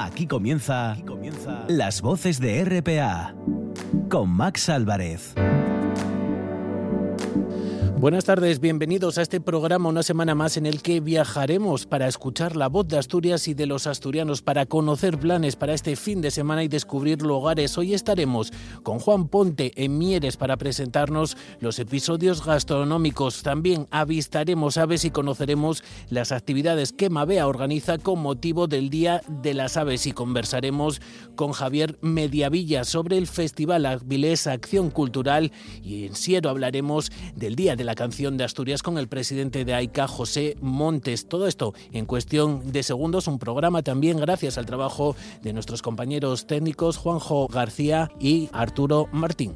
Aquí comienza, Las voces de RPA con Max Álvarez. Buenas tardes, bienvenidos a este programa una semana más en el que viajaremos para escuchar la voz de Asturias y de los asturianos, para conocer planes para este fin de semana y descubrir lugares. Hoy estaremos con Juan Ponte en Mieres para presentarnos los episodios gastronómicos. También avistaremos aves y conoceremos las actividades que Mavea organiza con motivo del Día de las Aves y conversaremos con Javier Mediavilla sobre el Festival Avilés Acción Cultural y en Siero hablaremos del Día de la canción de Asturias con el presidente de AICA, José Montes. Todo esto en cuestión de segundos, un programa también gracias al trabajo de nuestros compañeros técnicos Juanjo García y Arturo Martín.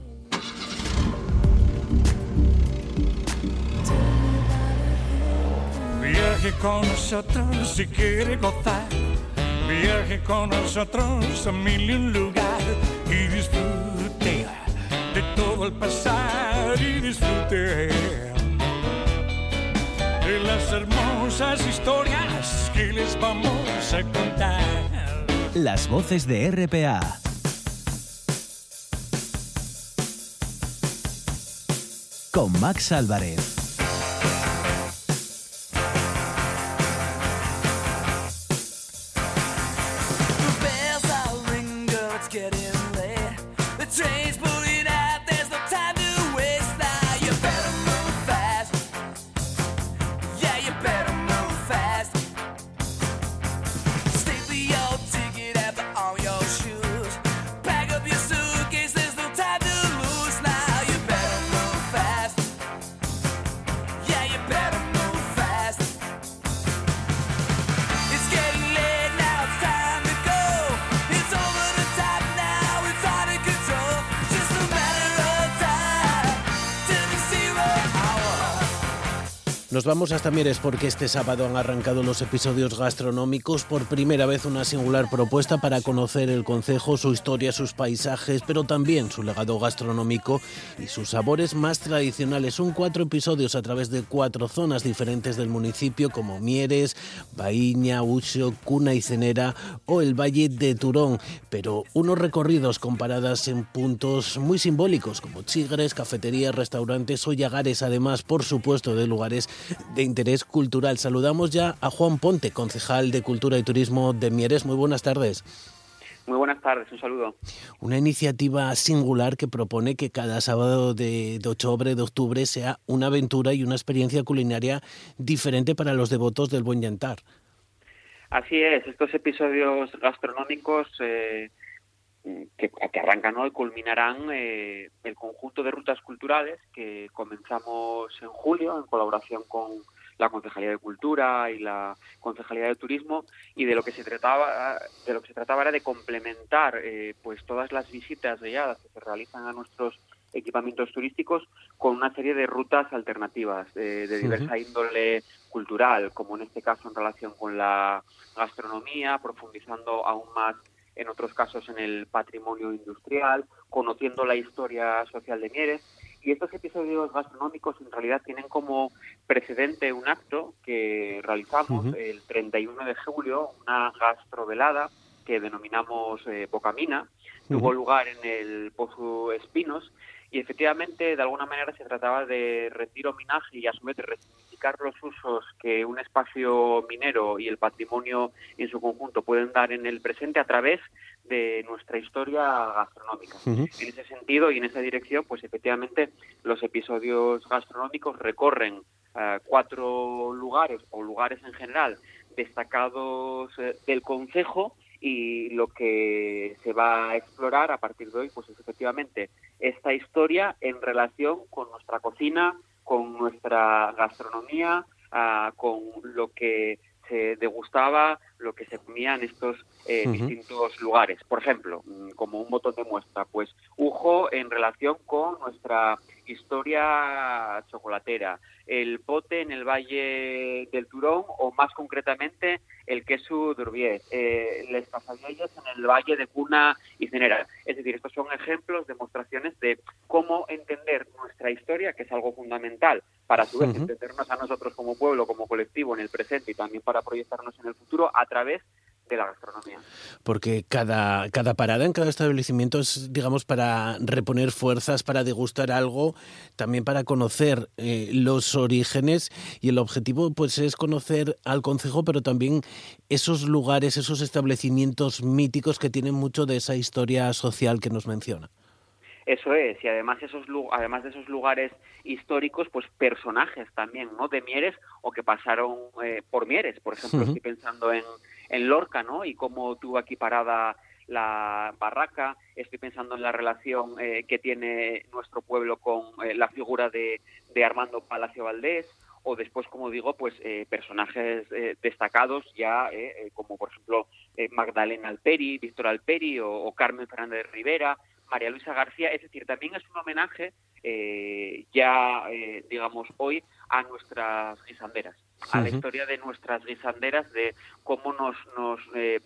Viaje con nosotros si quiere gozar. Viaje con nosotros un lugar y disfrute de todo el pasar y disfrute de las hermosas historias que les vamos a contar. Las voces de RPA. Con Max Álvarez. Vamos hasta Mieres porque este sábado han arrancado los episodios gastronómicos. Por primera vez una singular propuesta para conocer el concejo, su historia, sus paisajes, pero también su legado gastronómico y sus sabores más tradicionales. Son cuatro episodios a través de cuatro zonas diferentes del municipio como Mieres, Baíña, Ucho, Cuna y Cenera o el Valle de Turón. Pero unos recorridos con paradas en puntos muy simbólicos como Chigres, cafeterías, restaurantes o llagares, además por supuesto de lugares de interés cultural. Saludamos ya a Juan Ponte, concejal de Cultura y Turismo de Mieres. Muy buenas tardes. Muy buenas tardes, un saludo. Una iniciativa singular que propone que cada sábado de, de octubre, de octubre sea una aventura y una experiencia culinaria diferente para los devotos del buen llantar. Así es, estos episodios gastronómicos eh, que, que, arrancan hoy culminarán eh, el conjunto de rutas culturales que comenzamos en julio en colaboración con la Concejalía de Cultura y la Concejalía de Turismo y de lo que se trataba de lo que se trataba era de complementar eh, pues todas las visitas guiadas que se realizan a nuestros equipamientos turísticos con una serie de rutas alternativas eh, de diversa índole cultural, como en este caso en relación con la gastronomía, profundizando aún más en otros casos en el patrimonio industrial, conociendo la historia social de Mieres. Y estos episodios gastronómicos en realidad tienen como precedente un acto que realizamos el 31 de julio, una gastrovelada que denominamos eh, Bocamina. Tuvo lugar en el Pozo Espinos y efectivamente de alguna manera se trataba de rendir homenaje y a su vez de los usos que un espacio minero y el patrimonio en su conjunto pueden dar en el presente a través de nuestra historia gastronómica. En ese sentido y en esa dirección, pues efectivamente los episodios gastronómicos recorren eh, cuatro lugares o lugares en general destacados eh, del concejo y lo que se va a explorar a partir de hoy pues es efectivamente esta historia en relación con nuestra cocina, con nuestra gastronomía, ah, con lo que se degustaba, lo que se comía en estos eh, distintos lugares. Por ejemplo, mm, como un botón de muestra, pues Ujo en relación con nuestra historia chocolatera, el pote en el Valle del Turón o más concretamente el queso d'Urbiés, eh, les pasadillas en el Valle de Cuna y Cenera. Es decir, estos son ejemplos, demostraciones de cómo entender nuestra historia, que es algo fundamental para a su vez entendernos a nosotros como pueblo, como colectivo en el presente y también para proyectarnos en el futuro a través de la gastronomía. Porque cada, cada parada en cada establecimiento es, digamos, para reponer fuerzas, para degustar algo, también para conocer eh, los orígenes y el objetivo pues es conocer al concejo, pero también esos lugares, esos establecimientos míticos que tienen mucho de esa historia social que nos menciona. Eso es, y además esos además de esos lugares históricos, pues personajes también, ¿no? De Mieres o que pasaron eh, por Mieres, por ejemplo, estoy pensando en, en Lorca, ¿no? Y cómo tuvo aquí parada la barraca, estoy pensando en la relación eh, que tiene nuestro pueblo con eh, la figura de, de, Armando Palacio Valdés, o después, como digo, pues personajes destacados ya, como por ejemplo Magdalena Alperi, Víctor Alperi o, o Carmen Fernández Rivera, María Luisa García, es decir, también es un homenaje eh, ya, eh, digamos, hoy a nuestras guisanderas, a la historia de nuestras guisanderas, de cómo nos, nos, eh,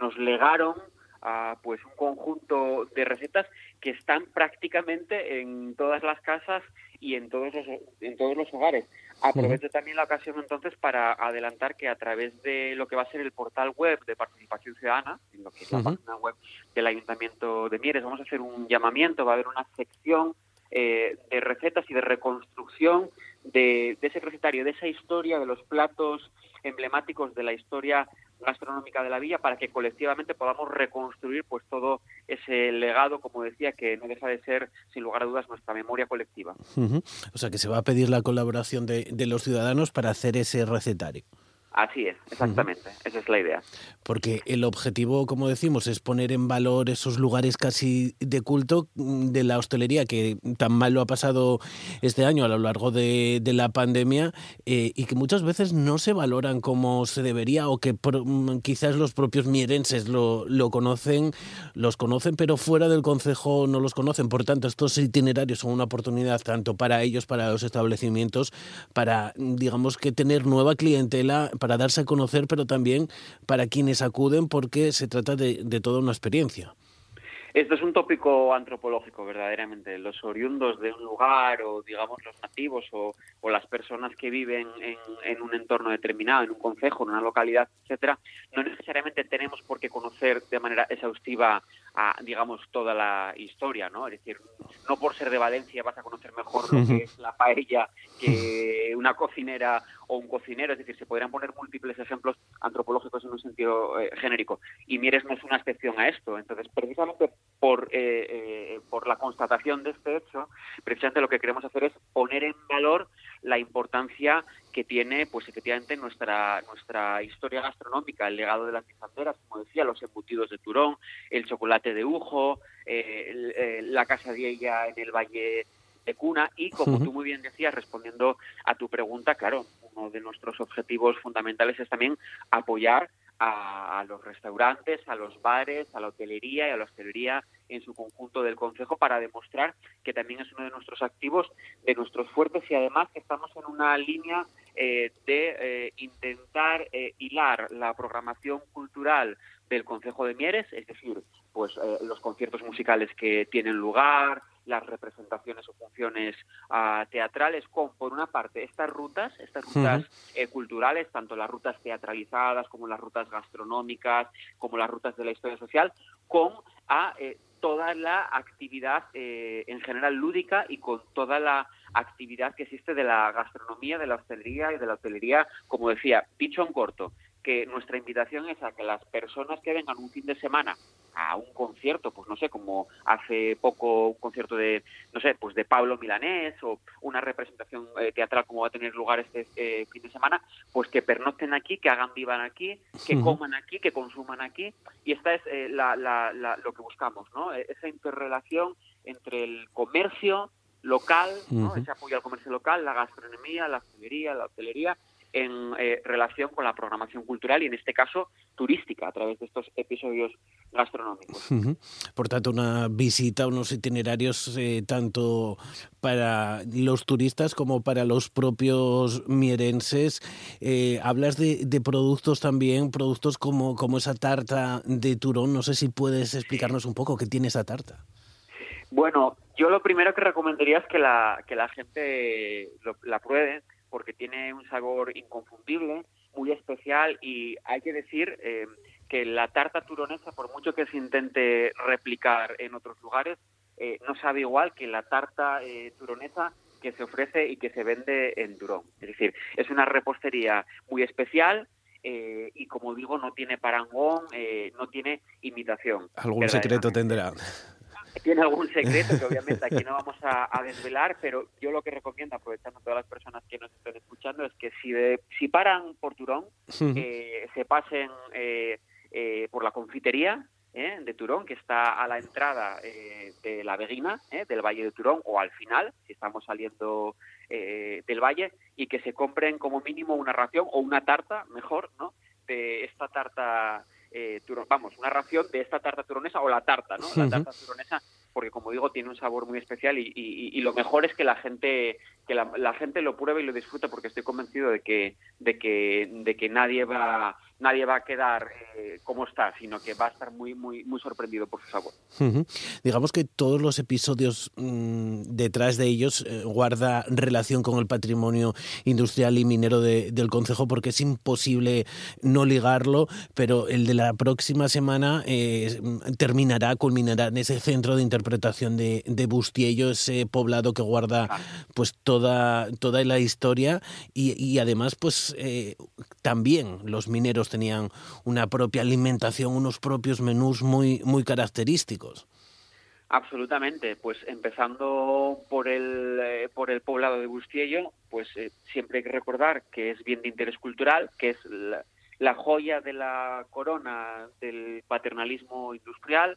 nos legaron a, pues un conjunto de recetas que están prácticamente en todas las casas y en todos los, en todos los hogares. Aprovecho también la ocasión entonces para adelantar que a través de lo que va a ser el portal web de participación ciudadana, en lo que es la página web del Ayuntamiento de Mieres, vamos a hacer un llamamiento, va a haber una sección eh, de recetas y de reconstrucción de, ese recetario, de esa historia, de los platos emblemáticos de la historia gastronómica de la villa para que colectivamente podamos reconstruir pues todo ese legado, como decía, que no deja de ser, sin lugar a dudas, nuestra memoria colectiva. O sea que se va a pedir la colaboración de, de los ciudadanos para hacer ese recetario. Así es, exactamente, esa es la idea. Porque el objetivo, como decimos, es poner en valor esos lugares casi de culto mm, de la hostelería que tan mal lo ha pasado este año a lo largo de, la pandemia eh, y que muchas veces no se valoran como se debería o que mm, quizás los propios mierenses lo, lo conocen, los conocen, pero fuera del concejo no los conocen. Por tanto, estos itinerarios son una oportunidad tanto para ellos, para los establecimientos, para, digamos que tener nueva clientela, para darse a conocer, pero también para quienes acuden porque se trata de, de toda una experiencia. Esto es un tópico antropológico, verdaderamente. Los oriundos de un lugar, o digamos los nativos, o, o las personas que viven en, un entorno determinado, en un concejo, en una localidad, etcétera, no necesariamente tenemos por qué conocer de manera exhaustiva, digamos, toda la historia, ¿no? Es decir, no por ser de Valencia vas a conocer mejor lo que es la paella que una cocinera o un cocinero, es decir, se podrían poner múltiples ejemplos antropológicos en un sentido eh, genérico. Y Mieres no es una excepción a esto. Entonces, precisamente por, eh, eh, por la constatación de este hecho, precisamente lo que queremos hacer es poner en valor la importancia que tiene, pues efectivamente, nuestra, nuestra historia gastronómica, el legado de las guisanderas, como decía, los embutidos de Turón, el chocolate de Ujo, la casa de ella en el Valle de Cuna y, como tú muy bien decías, respondiendo a tu pregunta, claro, uno de nuestros objetivos fundamentales es también apoyar a, los restaurantes, a los bares, a la hotelería y a la hostelería en su conjunto del Consejo para demostrar que también es uno de nuestros activos, de nuestros fuertes y además que estamos en una línea eh, de eh, intentar eh, hilar la programación cultural del Consejo de Mieres, es decir, pues los conciertos musicales que tienen lugar, las representaciones o funciones uh, teatrales con, por una parte, estas rutas, estas rutas uh -huh. eh, culturales, tanto las rutas teatralizadas como las rutas gastronómicas, como las rutas de la historia social, con a eh, toda la actividad eh, en general lúdica y con toda la actividad que existe de la gastronomía, de la hostelería y de la hotelería, como decía, dicho en corto, que nuestra invitación es a que las personas que vengan un fin de semana a un concierto, pues no sé, como hace poco un concierto de, no sé, pues de Pablo Milanés o una representación eh, teatral como va a tener lugar este eh, fin de semana, pues que pernocten aquí, que hagan vivan aquí, que coman aquí, que consuman aquí y esta es eh, la, la, la, lo que buscamos, ¿no? Esa interrelación entre el comercio local, ¿no? Uh -huh. ese apoyo al comercio local, la gastronomía, la hostelería, la hotelería en eh, relación con la programación cultural y en este caso turística a través de estos episodios gastronómicos. Uh -huh. Por tanto, una visita, unos itinerarios eh, tanto para los turistas como para los propios mierenses. Eh, hablas de, de, productos también, productos como, como esa tarta de turón. No sé si puedes explicarnos un poco qué tiene esa tarta. Bueno, yo lo primero que recomendaría es que la, que la gente lo, la pruebe porque tiene un sabor inconfundible, muy especial y hay que decir eh, que la tarta turonesa, por mucho que se intente replicar en otros lugares, eh, no sabe igual que la tarta eh, turonesa que se ofrece y que se vende en Turón. Es decir, es una repostería muy especial eh, y, como digo, no tiene parangón, no tiene imitación. Algún secreto tendrá. Tiene algún secreto que obviamente aquí no vamos a, desvelar, pero yo lo que recomiendo, aprovechando a todas las personas que nos estén escuchando, es que si, si paran por Turón, se pasen por la confitería, ¿eh? de Turón, que está a la entrada eh, de la Beguina, ¿eh? del Valle de Turón, o al final, si estamos saliendo del valle, y que se compren como mínimo una ración o una tarta, mejor, ¿no? De esta tarta, vamos, una ración de esta tarta turonesa o la tarta, ¿no? La tarta turonesa porque como digo tiene un sabor muy especial y, lo mejor es que la gente que la, gente lo pruebe y lo disfrute porque estoy convencido de que de que de que nadie va nadie va a quedar eh, como está, sino que va a estar muy muy muy sorprendido por su sabor. Digamos que todos los episodios mm, detrás de ellos eh, guarda relación con el patrimonio industrial y minero del concejo porque es imposible no ligarlo, pero el de la próxima semana eh, terminará, culminará en ese centro de interpretación de, de Bustiello, ese poblado que guarda pues toda toda la historia y, y además pues también los mineros tenían una propia alimentación, unos propios menús muy, muy característicos. Absolutamente, pues empezando por el, eh, por el poblado de Bustiello, pues eh, siempre hay que recordar que es bien de interés cultural, que es la, joya de la corona del paternalismo industrial,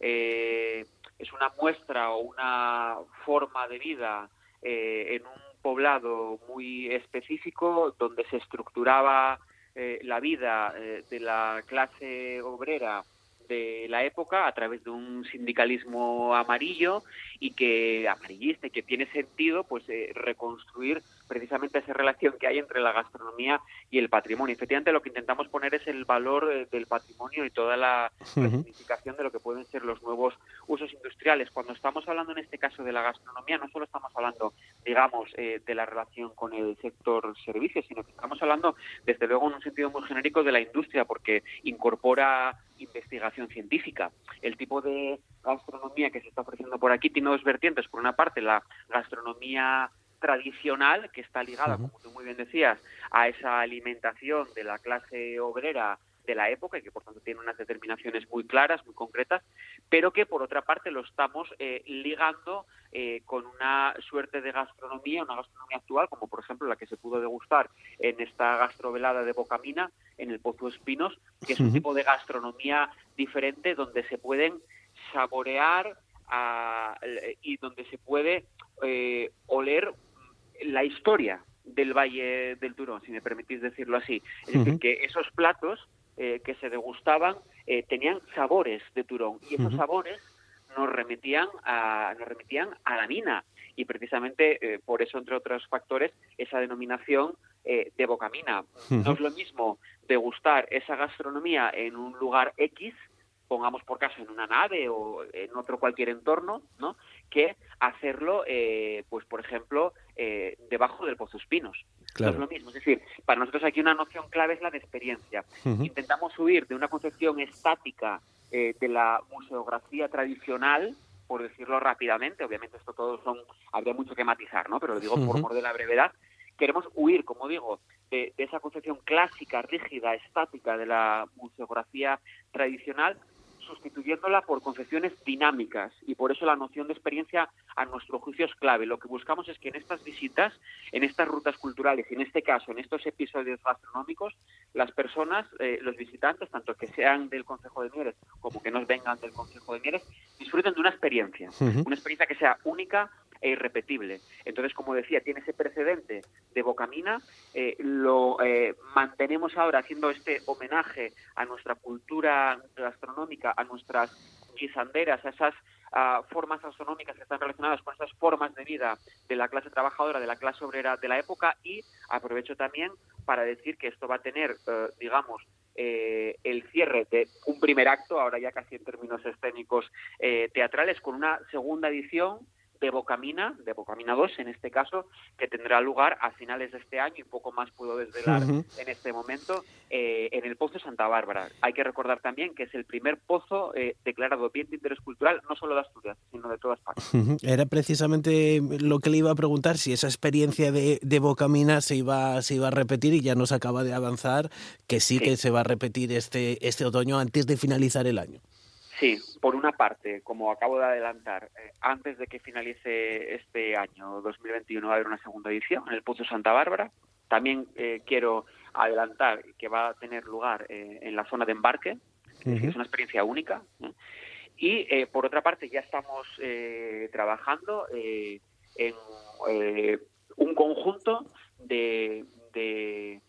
eh, es una muestra o una forma de vida en un poblado muy específico donde se estructuraba eh, la vida eh, de la clase obrera de la época a través de un sindicalismo amarillo y que amarillista y que tiene sentido pues eh, reconstruir precisamente esa relación que hay entre la gastronomía y el patrimonio. Efectivamente lo que intentamos poner es el valor eh, del patrimonio y toda la significación de lo que pueden ser los nuevos usos industriales. Cuando estamos hablando en este caso de la gastronomía, no solo estamos hablando, digamos, eh, de la relación con el sector servicios, sino que estamos hablando, desde luego, en un sentido muy genérico de la industria, porque incorpora investigación científica. El tipo de gastronomía que se está ofreciendo por aquí tiene dos vertientes. Por una parte, la gastronomía tradicional que está ligada, como tú muy bien decías, a esa alimentación de la clase obrera de la época y que por tanto tiene unas determinaciones muy claras, muy concretas, pero que por otra parte lo estamos eh, ligando eh, con una suerte de gastronomía, una gastronomía actual, como por ejemplo la que se pudo degustar en esta gastrovelada de Bocamina, en el Pozo Espinos, que es un tipo de gastronomía diferente donde se pueden saborear ah, y donde se puede eh, oler la historia del Valle del Turón, si me permitís decirlo así. Es decir, que esos platos eh, que se degustaban eh, tenían sabores de Turón y esos sabores nos remitían a, nos remitían a la mina y precisamente eh, por eso, entre otros factores, esa denominación de Bocamina. No es lo mismo degustar esa gastronomía en un lugar X pongamos por caso en una nave o en otro cualquier entorno, ¿no? Que hacerlo, eh, pues por ejemplo, eh, debajo del Pozo Espinos. es lo mismo. Es decir, para nosotros aquí una noción clave es la de experiencia. Intentamos huir de una concepción estática eh, de la museografía tradicional, por decirlo rápidamente, obviamente esto todo son, habría mucho que matizar, ¿no? Pero lo digo por mor de la brevedad, queremos huir, como digo, de, esa concepción clásica, rígida, estática de la museografía tradicional sustituyéndola por concepciones dinámicas. Y por eso la noción de experiencia a nuestro juicio es clave. Lo que buscamos es que en estas visitas, en estas rutas culturales y en este caso en estos episodios gastronómicos, las personas, eh, los visitantes, tanto que sean del Consejo de Mieres como que nos vengan del Consejo de Mieres, disfruten de una experiencia, una experiencia que sea única e irrepetible. Entonces, como decía, tiene ese precedente de Bocamina, eh, lo eh, mantenemos ahora haciendo este homenaje a nuestra cultura gastronómica, a nuestras guisanderas, a esas formas gastronómicas que están relacionadas con esas formas de vida de la clase trabajadora, de la clase obrera de la época y aprovecho también para decir que esto va a tener, eh, digamos, el cierre de un primer acto, ahora ya casi en términos escénicos teatrales, con una segunda edición de Bocamina, de Bocamina 2 en este caso, que tendrá lugar a finales de este año y poco más puedo desvelar en este momento eh, en el Pozo Santa Bárbara. Hay que recordar también que es el primer pozo eh, declarado bien de interés cultural, no solo de Asturias, sino de toda España. Era precisamente lo que le iba a preguntar, si esa experiencia de, de Bocamina se iba, se iba a repetir y ya nos acaba de avanzar que sí, que se va a repetir este, este otoño antes de finalizar el año. Sí, por una parte, como acabo de adelantar, eh, antes de que finalice este año 2021 va a haber una segunda edición en el Pozo Santa Bárbara. También eh, quiero adelantar que va a tener lugar eh, en la zona de embarque, es una experiencia única. Y por otra parte, ya estamos trabajando en un conjunto de, de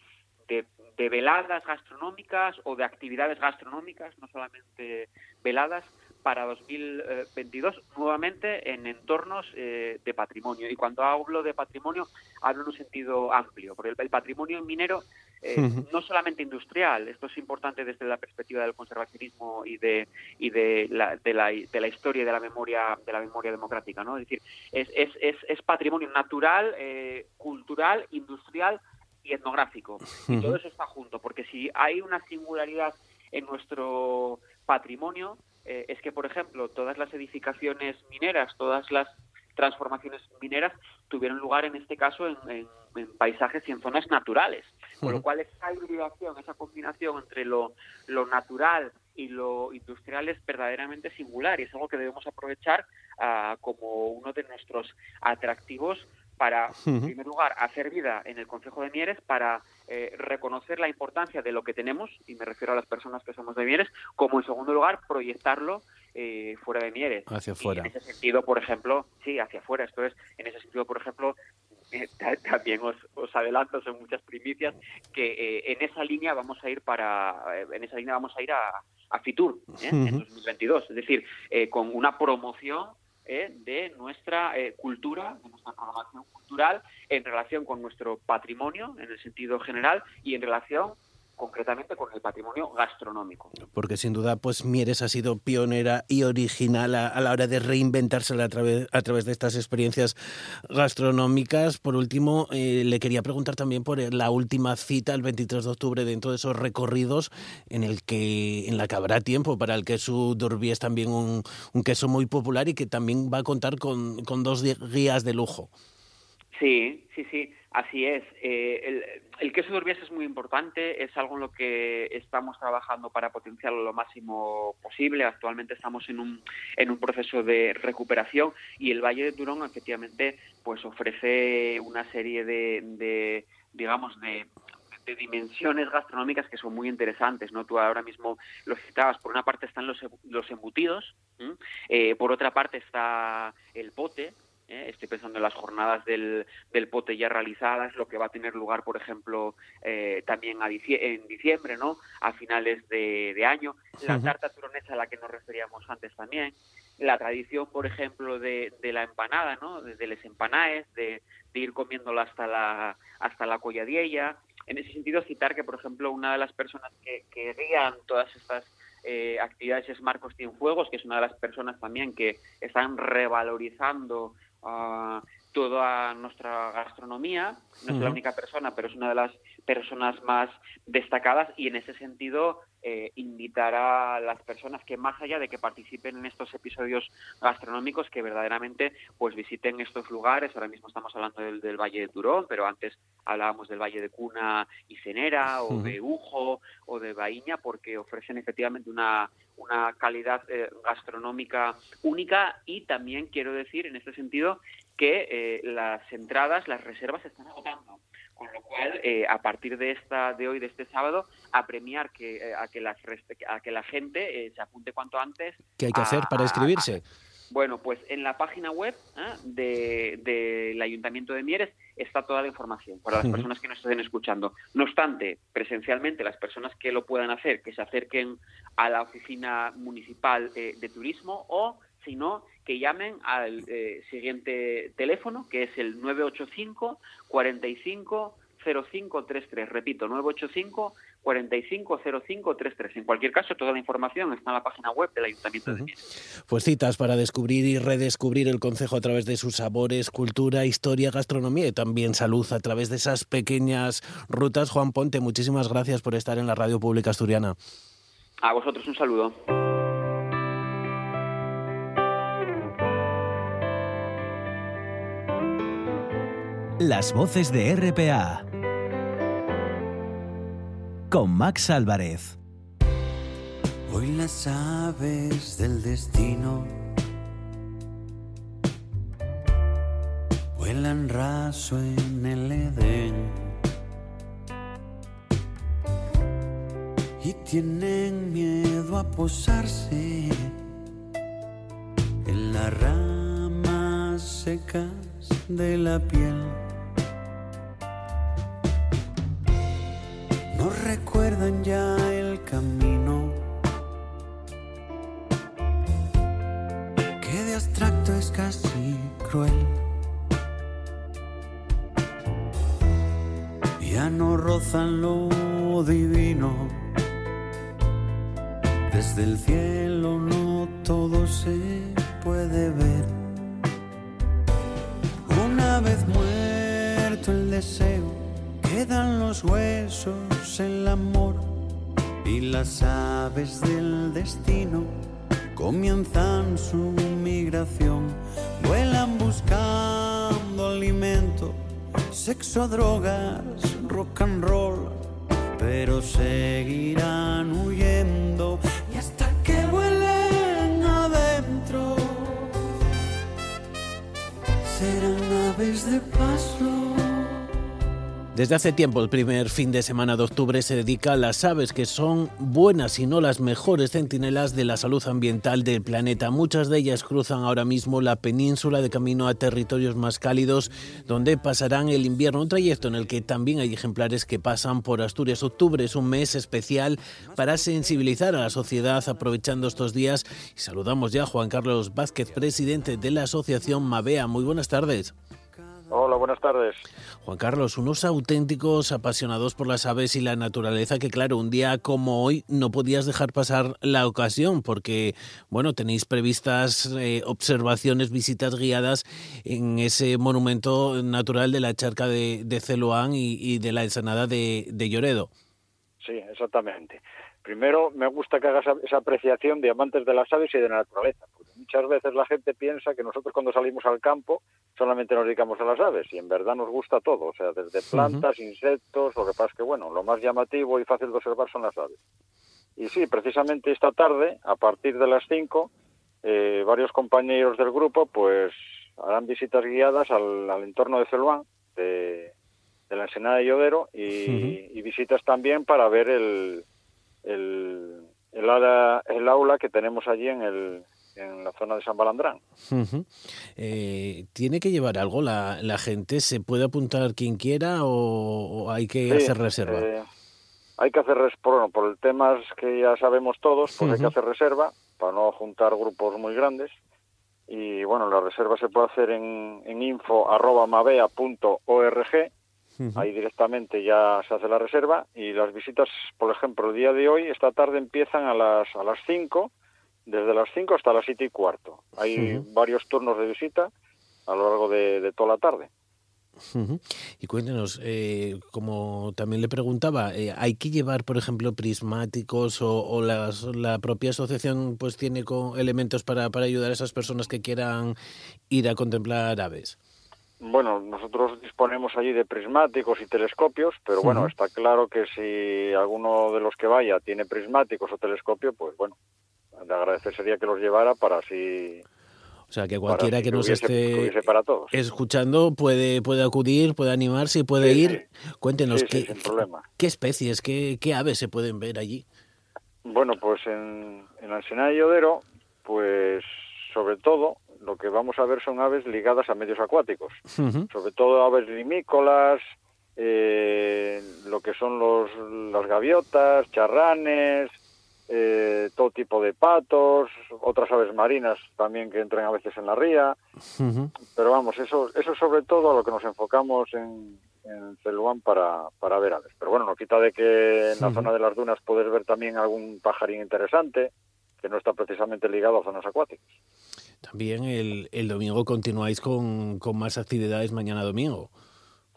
de veladas gastronómicas o de actividades gastronómicas, no solamente veladas, para 2022 nuevamente en entornos eh, de patrimonio. Y cuando hablo de patrimonio, hablo en un sentido amplio, porque el, patrimonio minero eh, no solamente industrial, esto es importante desde la perspectiva del conservacionismo y de y de la, de la, de la historia y de la memoria de la memoria democrática, ¿no? Es decir, es, es, es, es patrimonio natural, eh, cultural, industrial y etnográfico. Y todo eso está junto, porque si hay una singularidad en nuestro patrimonio, eh, es que, por ejemplo, todas las edificaciones mineras, todas las transformaciones mineras tuvieron lugar en este caso en, paisajes y en zonas naturales. Con lo cual esa hibridación, esa combinación entre lo, lo natural y lo industrial es verdaderamente singular y es algo que debemos aprovechar ah, como uno de nuestros atractivos para, en primer lugar, hacer vida en el Consejo de Mieres, para eh, reconocer la importancia de lo que tenemos, y me refiero a las personas que somos de Mieres, como en segundo lugar, proyectarlo eh, fuera de Mieres. Hacia afuera. en ese sentido, por ejemplo, sí, hacia afuera. Esto es, en ese sentido, por ejemplo, eh, también os, os, adelanto, son muchas primicias, que en esa línea vamos a ir para, en esa línea vamos a ir a, a Fitur en 2022. Es decir, con una promoción eh, de nuestra eh, cultura, de nuestra programación cultural en relación con nuestro patrimonio en el sentido general y en relación concretamente con el patrimonio gastronómico. Porque sin duda, pues Mieres ha sido pionera y original a, la hora de reinventarse a través, a través de estas experiencias gastronómicas. Por último, eh, le quería preguntar también por la última cita, el 23 de octubre, dentro de esos recorridos en el que en la que habrá tiempo para el queso Durbi es también un, un queso muy popular y que también va a contar con, con dos guías de lujo. Sí, sí, sí. Así es. Eh, el, queso de Urbias es muy importante, es algo en lo que estamos trabajando para potenciarlo lo máximo posible. Actualmente estamos en un, en un proceso de recuperación y el Valle de Turón efectivamente pues ofrece una serie de, de digamos, de, de dimensiones gastronómicas que son muy interesantes, ¿no? Tú ahora mismo lo citabas, por una parte están los, los embutidos, eh, por otra parte está el pote, ¿eh? Estoy pensando en las jornadas del, del, pote ya realizadas, lo que va a tener lugar, por ejemplo, eh, también a en diciembre, ¿no? A finales de, año. La tarta turonesa a la que nos referíamos antes también. La tradición, por ejemplo, de, de la empanada, ¿no? De, de les empanaes, de, ir comiéndola hasta la, hasta la colladiella. En ese sentido, citar que, por ejemplo, una de las personas que, que guían todas estas eh, actividades es Marcos Cienfuegos, que es una de las personas también que están revalorizando uh, toda nuestra gastronomía. No es la única persona, pero es una de las personas más destacadas y en ese sentido eh, invitar a las personas que más allá de que participen en estos episodios gastronómicos que verdaderamente pues visiten estos lugares. Ahora mismo estamos hablando del, Valle de Turón pero antes hablábamos del Valle de Cuna y Cenera o de Ujo o de Baíña porque ofrecen efectivamente una una calidad eh, gastronómica única. Y también quiero decir en este sentido que eh, las entradas, las reservas se están agotando. Con lo cual, eh, a partir de esta de hoy, de este sábado, a premiar que, eh, a, que la, a que la gente se apunte cuanto antes. ¿Qué hay que hacer para inscribirse? bueno, pues en la página web del de, Ayuntamiento de Mieres está toda la información para las personas que nos estén escuchando. No obstante, presencialmente, las personas que lo puedan hacer, que se acerquen a la oficina municipal de turismo o sino que llamen al eh, siguiente teléfono, que es el 985 45 0533. Repito, 985 450533. En cualquier caso, toda la información está en la página web del Ayuntamiento de Mieres. Pues citas para descubrir y redescubrir el concejo a través de sus sabores, cultura, historia, gastronomía y también salud a través de esas pequeñas rutas. Juan Ponte, muchísimas gracias por estar en la Radio Pública Asturiana. A vosotros un saludo. Las voces de RPA con Max Álvarez. Hoy las aves del destino vuelan raso en el Edén y tienen miedo a posarse en las ramas secas de la piel. Recuerdan ya el camino. Que de abstracto es casi cruel. Ya no rozan lo divino. Desde el cielo comienzan su migración, vuelan buscando alimento, sexo, drogas, Desde hace tiempo, el primer fin de semana de octubre se dedica a las aves que son buenas y no las mejores centinelas de la salud ambiental del planeta. Muchas de ellas cruzan ahora mismo la península de camino a territorios más cálidos, donde pasarán el invierno, un trayecto en el que también hay ejemplares que pasan por Asturias. Octubre es un mes especial para sensibilizar a la sociedad aprovechando estos días. Y saludamos ya a Juan Carlos Vázquez, presidente de la asociación Mavea. Muy buenas tardes. Hola, buenas tardes. Juan Carlos, unos auténticos apasionados por las aves y la naturaleza que claro, un día como hoy no podías dejar pasar la ocasión porque, bueno, tenéis previstas eh, observaciones, visitas guiadas en ese monumento natural de la charca de, de Celoán y, de la ensenada de, de Lloredo. Sí, exactamente. Primero, me gusta que hagas esa apreciación de amantes de las aves y de la naturaleza, muchas veces la gente piensa que nosotros cuando salimos al campo solamente nos dedicamos a las aves y en verdad nos gusta todo, o sea, desde plantas, insectos, lo que pasa es que, bueno, lo más llamativo y fácil de observar son las aves. Y sí, precisamente esta tarde, a partir de las 5, eh, varios compañeros del grupo pues harán visitas guiadas al, entorno de Celuán, de, la Ensenada de Llodero, y visitas también para ver el el, el, aula, que tenemos allí en, el, en la zona de San Balandrán. Eh, ¿Tiene que llevar algo la, la, gente? ¿Se puede apuntar quien quiera o, hay que hacer reserva? Eh, hay que hacer reserva, por el tema que ya sabemos todos, pues hay que hacer reserva para no juntar grupos muy grandes. Y bueno, la reserva se puede hacer en, en info.mavea.org Ahí directamente ya se hace la reserva y las visitas, por ejemplo, el día de hoy, esta tarde empiezan a las a las 5, desde las 5 hasta las 7 y cuarto. Hay varios turnos de visita a lo largo de, toda la tarde. Y cuéntenos, eh, como también le preguntaba, eh, ¿hay que llevar, por ejemplo, prismáticos o, la propia asociación pues tiene elementos para, para ayudar a esas personas que quieran ir a contemplar aves? Bueno, nosotros disponemos allí de prismáticos y telescopios, pero bueno, está claro que si alguno de los que vaya tiene prismáticos o telescopio, pues bueno, de agradecer sería que los llevara para así o sea, que cualquiera que, nos esté escuchando puede, puede acudir, puede animarse y puede ir. Cuéntenos, ¿qué, ¿qué especies, qué, qué aves se pueden ver allí? Bueno, pues en, en la Ensenada de Yodero, pues sobre todo lo que vamos a ver son aves ligadas a medios acuáticos, sobre todo aves limícolas, eh, lo que son los, las gaviotas, charranes, eh, todo tipo de patos, otras aves marinas también que entran a veces en la ría. Pero vamos, eso, eso sobre todo a lo que nos enfocamos en, en Celuán para, para ver aves. Pero bueno, no quita de que en la zona de las dunas puedes ver también algún pajarín interesante que no está precisamente ligado a zonas acuáticas. También el, el domingo continuáis con, con más actividades mañana domingo.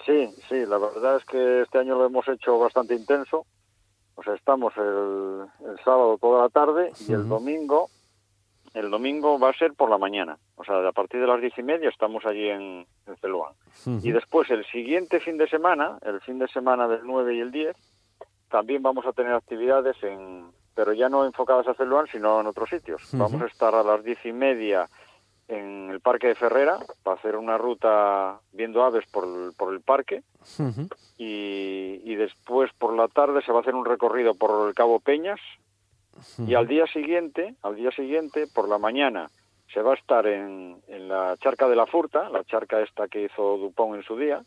Sí, sí, la verdad es que este año lo hemos hecho bastante intenso. O sea, estamos el, el sábado toda la tarde y el domingo, el domingo va a ser por la mañana. O sea, a partir de las diez y media estamos allí en, en Celuán. Y después el siguiente fin de semana, el fin de semana del 9 y el 10, también vamos a tener actividades en, pero ya no enfocadas a Celuán, sino en otros sitios. Vamos a estar a las diez y media en el Parque de Ferrera para hacer una ruta viendo aves por el, por el parque y, y después por la tarde se va a hacer un recorrido por el Cabo Peñas y al día siguiente, al día siguiente por la mañana se va a estar en, en la charca de la Furta, la charca esta que hizo Dupont en su día,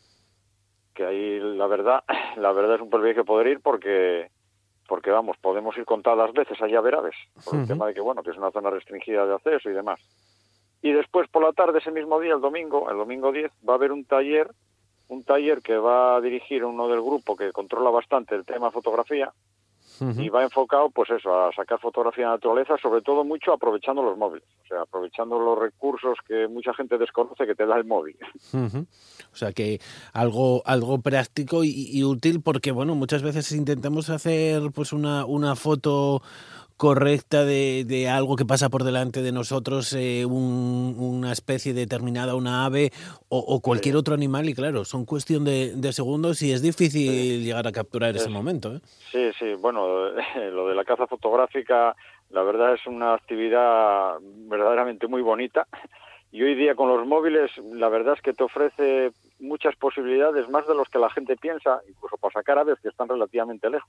que ahí la verdad, la verdad es un privilegio poder ir porque porque vamos, podemos ir contadas veces allá a ver aves, por el tema de que bueno, que es una zona restringida de acceso y demás. Y después por la tarde ese mismo día, el domingo, el domingo 10, va a haber un taller, un taller que va a dirigir uno del grupo que controla bastante el tema fotografía y va enfocado pues eso a sacar fotografía de naturaleza sobre todo mucho aprovechando los móviles o sea aprovechando los recursos que mucha gente desconoce que te da el móvil. O sea que algo, algo práctico y, y útil porque bueno, muchas veces intentamos hacer pues una, una foto correcta de, de algo que pasa por delante de nosotros, eh, un- una especie determinada, una ave o, o cualquier otro animal y claro, son cuestión de, de segundos y es difícil llegar a capturar ese Es- momento. ¿eh? sí sí bueno lo de la caza fotográfica la verdad es una actividad verdaderamente muy bonita y hoy día con los móviles la verdad es que te ofrece muchas posibilidades más de los que la gente piensa incluso para sacar aves que están relativamente lejos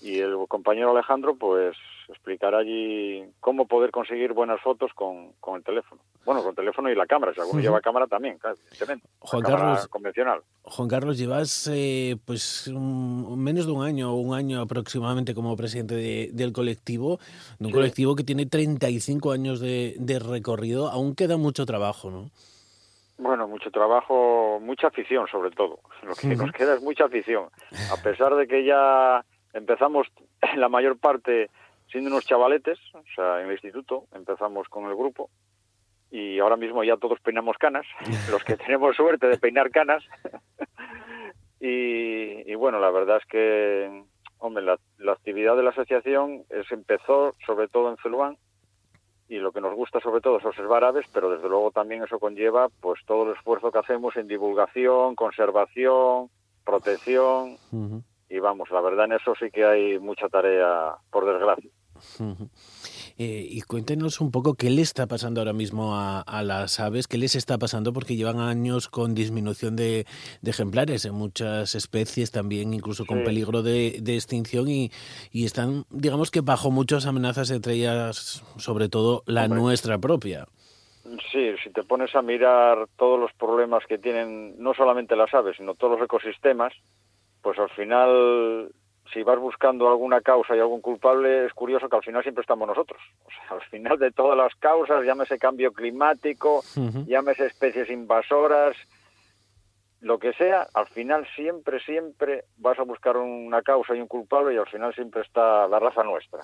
y el compañero Alejandro pues explicará allí cómo poder conseguir buenas fotos con, con el teléfono. Bueno, con teléfono y la cámara, si alguno lleva cámara también, claro, evidentemente. Juan Carlos- convencional. Juan Carlos, llevas eh, pues un- menos de un año, un año aproximadamente como presidente de- del colectivo, de un Sí. colectivo que tiene 35 años de, de recorrido. Aún queda mucho trabajo, ¿no? Bueno, mucho trabajo, mucha afición sobre todo. Lo que nos queda es mucha afición. A pesar de que ya empezamos la mayor parte siendo unos chavaletes, o sea, en el instituto empezamos con el grupo y ahora mismo ya todos peinamos canas, los que tenemos suerte de peinar canas. y, y bueno, la verdad es que, hombre, la, la actividad de la asociación es, empezó sobre todo en Celuán y lo que nos gusta sobre todo es observar aves, pero desde luego también eso conlleva pues todo el esfuerzo que hacemos en divulgación, conservación, protección y vamos, la verdad en eso sí que hay mucha tarea, por desgracia. ujú. Eh, y cuéntenos un poco qué le está pasando ahora mismo a, a las aves, qué les está pasando porque llevan años con disminución de, de ejemplares en muchas especies, también incluso con Sí. peligro de, de extinción y, y están, digamos que bajo muchas amenazas, entre ellas sobre todo la Hombre. nuestra propia. Sí, si te pones a mirar todos los problemas que tienen no solamente las aves, sino todos los ecosistemas, pues al final, si vas buscando alguna causa y algún culpable, es curioso que al final siempre estamos nosotros. O sea, al final de todas las causas, llámese cambio climático, Ujú. llámese especies invasoras, lo que sea, al final siempre, siempre vas a buscar una causa y un culpable y al final siempre está la raza nuestra.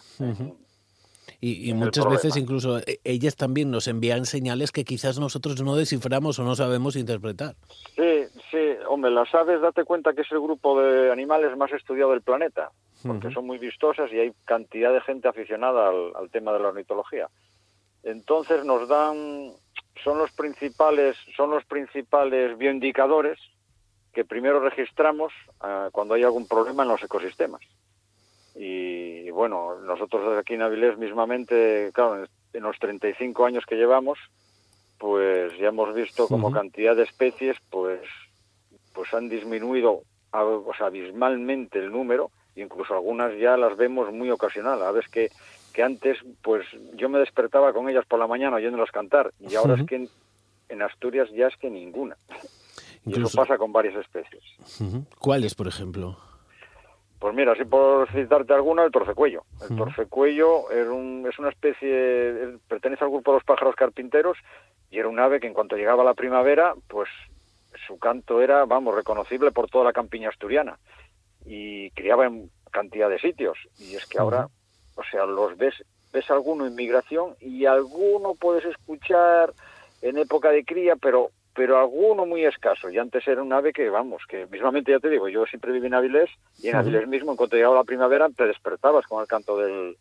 Y, y muchas veces incluso eh, ellas también nos envían señales que quizás nosotros no desciframos o no sabemos interpretar. Sí, hombre, las aves, date cuenta que es el grupo de animales más estudiado del planeta, porque son muy vistosas y hay cantidad de gente aficionada al, al tema de la ornitología. Entonces nos dan, son los principales, son los principales bioindicadores que primero registramos ah, cuando hay algún problema en los ecosistemas. Y, bueno, nosotros desde aquí en Avilés mismamente, claro, en- en los 35 años que llevamos, pues ya hemos visto como cantidad de especies, pues, pues han disminuido abismalmente el número, incluso algunas ya las vemos muy ocasional. A veces que, que antes, pues yo me despertaba con ellas por la mañana oyéndolas cantar, y ahora es que en, en Asturias ya es que ninguna. Y eso pasa con varias especies. ¿Cuáles, por ejemplo? Pues mira, así por citarte alguna, el torcecuello. El torcecuello era un- es una especie, es- pertenece al grupo de los pájaros carpinteros y era un ave que en cuanto llegaba la primavera, pues su canto era, vamos, reconocible por toda la campiña asturiana y criaba en cantidad de sitios. Y es que ahora, o sea, los ves, ves alguno en migración y alguno puedes escuchar en época de cría, pero pero alguno muy escaso. Y antes era un ave que, vamos, que mismamente ya te digo, yo siempre viví en Avilés y en Avilés mismo, en cuanto llegaba la primavera, te despertabas con el canto del,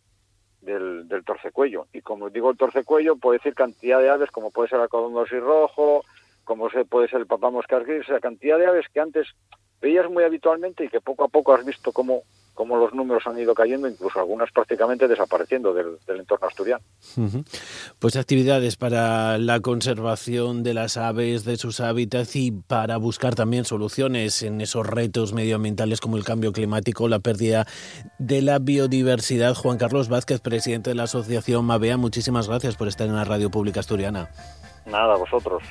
del, del torcecuello. Y como digo el torcecuello, puede decir cantidad de aves, como puede ser el y rojo, como puede ser el papá moscas gris, o sea, cantidad de aves que antes veías muy habitualmente y que poco a poco has visto cómo cómo los números han ido cayendo, incluso algunas prácticamente desapareciendo del, entorno asturiano. Pues actividades para la conservación de las aves, de sus hábitats y para buscar también soluciones en esos retos medioambientales como el cambio climático, la pérdida de la biodiversidad. Juan Carlos Vázquez, presidente de la Asociación Mavea, muchísimas gracias por estar en la Radio Pública Asturiana. Nada, vosotros.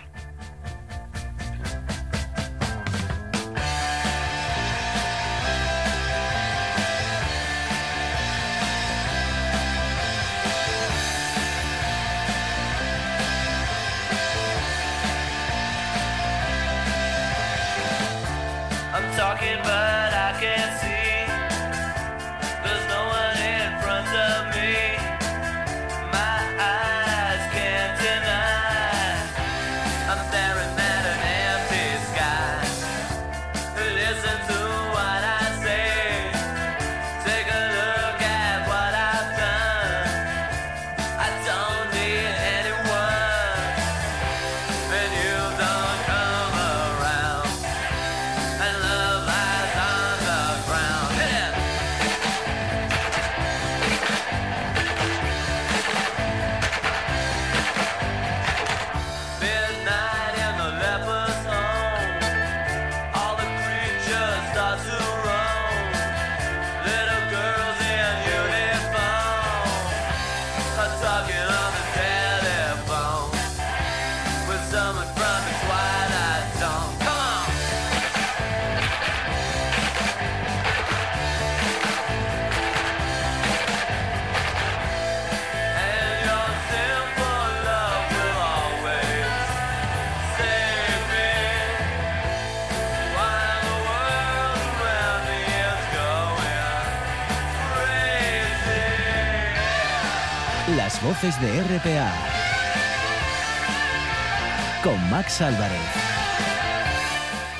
Voces de RPA con Max Álvarez.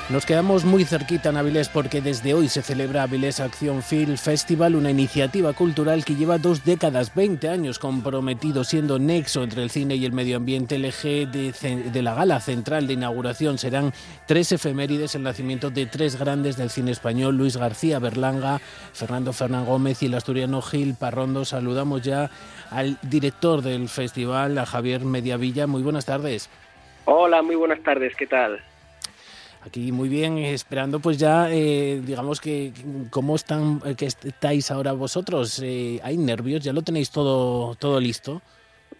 Nos quedamos muy cerquita en Avilés porque desde hoy se celebra Avilés Acción Film Festival, una iniciativa cultural que lleva dos décadas, 20 años comprometido, siendo nexo entre el cine y el medio ambiente. El eje de, la gala central de inauguración serán tres efemérides, el nacimiento de tres grandes del cine español, Luis García Berlanga, Fernando Fernán Gómez y el asturiano Gil Parrondo. Saludamos ya al director del festival, a Javier Mediavilla. Muy buenas tardes. Hola, muy buenas tardes, ¿qué tal? Aquí muy bien, esperando pues ya, eh, digamos que cómo están, eh, que estáis ahora vosotros. Eh, ¿Hay nervios? ¿Ya lo tenéis todo, todo listo?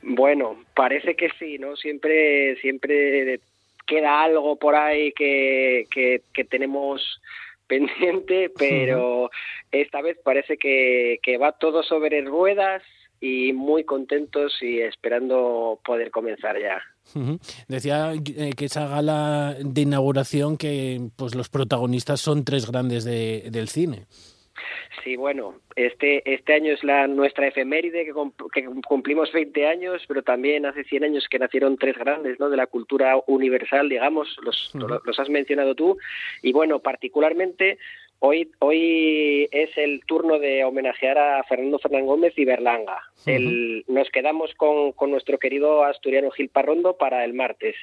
Bueno, parece que sí, ¿no? Siempre, siempre queda algo por ahí que, que, tenemos pendiente, pero esta vez parece que, que va todo sobre ruedas y muy contentos y esperando poder comenzar ya. Decía eh, que esa gala de inauguración que pues los protagonistas son tres grandes de, del cine. Sí, bueno, este, este año es la nuestra efeméride que, que, cumplimos 20 años, pero también hace 100 años que nacieron tres grandes ¿no? de la cultura universal, digamos, los, los has mencionado tú, y bueno, particularmente Hoy, hoy es el turno de homenajear a Fernando Fernán Gómez y Berlanga. nos quedamos con, con, nuestro querido asturiano Gil Parrondo para el martes.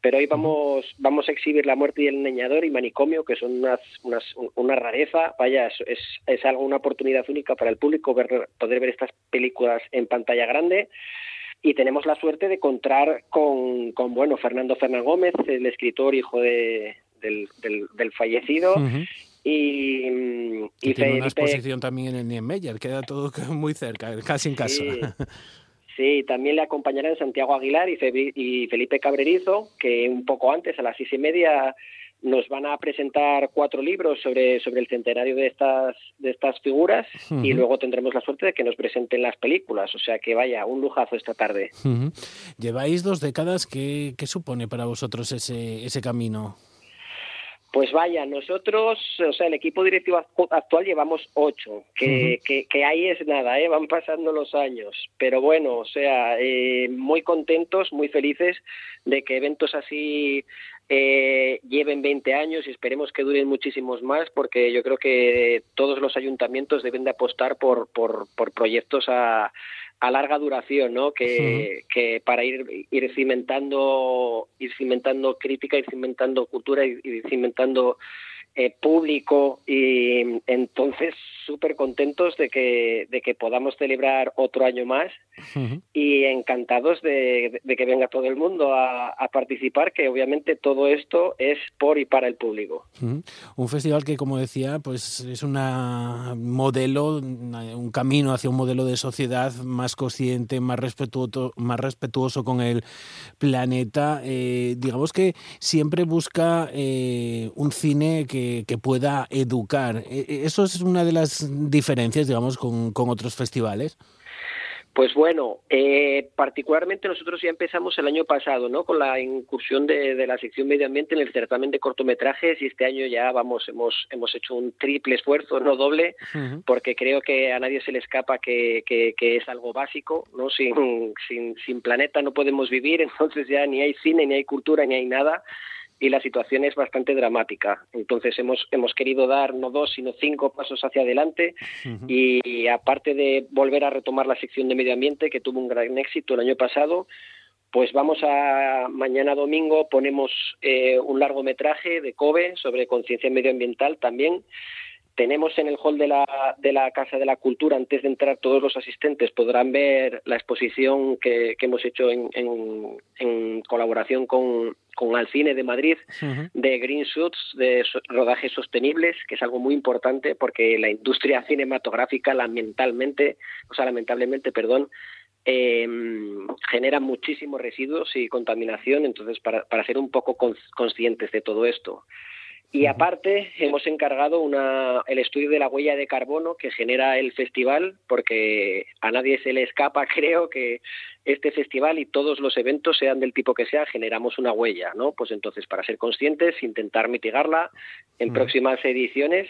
Pero hoy vamos, vamos a exhibir La muerte y el leñador y Manicomio, que son unas, unas, una rareza. Vaya, es, es, algo, una oportunidad única para el público poder ver estas películas en pantalla grande y tenemos la suerte de contar con, con bueno Fernando Fernán Gómez, el escritor hijo de, del, del, fallecido, y, y tiene una exposición también en Niemeyer, queda todo muy cerca, casi en casa. Sí, también le acompañarán Santiago Aguilar y, Felipe Cabrerizo, que un poco antes, a las seis y media, nos van a presentar cuatro libros sobre, sobre el centenario de estas, de estas figuras y luego tendremos la suerte de que nos presenten las películas. O sea que vaya, un lujazo esta tarde. Lleváis dos décadas, ¿qué, ¿qué, supone para vosotros ese, ese camino? Pues vaya, nosotros, o sea, el equipo directivo actual llevamos ocho, que, que, ahí es nada, ¿eh? van pasando los años. Pero bueno, o sea, eh, muy contentos, muy felices de que eventos así eh, lleven 20 años y esperemos que duren muchísimos más, porque yo creo que todos los ayuntamientos deben de apostar por, por, por proyectos a a larga duración, ¿no? Que, que para ir, ir cimentando, ir cimentando crítica, ir cimentando cultura, y ir cimentando eh, público y entonces súper contentos de que, de que podamos celebrar otro año más y encantados de, que venga todo el mundo a, participar, que obviamente todo esto es por y para el público. Un festival que, como decía, pues es un modelo, un camino hacia un modelo de sociedad más consciente, más respetuoso, más respetuoso con el planeta. Eh, digamos que siempre busca eh, un cine que que, pueda educar. E, e, ¿Eso es una de las diferencias, digamos, con, con otros festivales? Pues bueno, eh, particularmente nosotros ya empezamos el año pasado, ¿no? Con la incursión de, de, la sección medio ambiente en el certamen de cortometrajes y este año ya vamos, hemos hemos hecho un triple esfuerzo, no doble, porque creo que a nadie se le escapa que, que, que, es algo básico, ¿no? Sin, sin, sin planeta no podemos vivir, entonces ya ni hay cine, ni hay cultura, ni hay nada y la situación es bastante dramática. Entonces hemos, hemos querido dar no dos, sino cinco pasos hacia adelante y aparte de volver a retomar la sección de medio ambiente, que tuvo un gran éxito el año pasado, pues vamos a mañana domingo ponemos eh, un largometraje de COBE sobre conciencia medioambiental también tenemos en el hall de la, de la Casa de la Cultura, antes de entrar todos los asistentes, podrán ver la exposición que, hemos hecho en, en, colaboración con, con Alcine de Madrid, de Green Suits, de rodajes sostenibles, que es algo muy importante porque la industria cinematográfica lamentablemente, o sea, lamentablemente, perdón, eh, genera muchísimos residuos y contaminación, entonces para, para ser un poco conscientes de todo esto. Y aparte hemos encargado una, el estudio de la huella de carbono que genera el festival, porque a nadie se le escapa, creo, que este festival y todos los eventos, sean del tipo que sea, generamos una huella, ¿no? Pues entonces, para ser conscientes, intentar mitigarla en próximas ediciones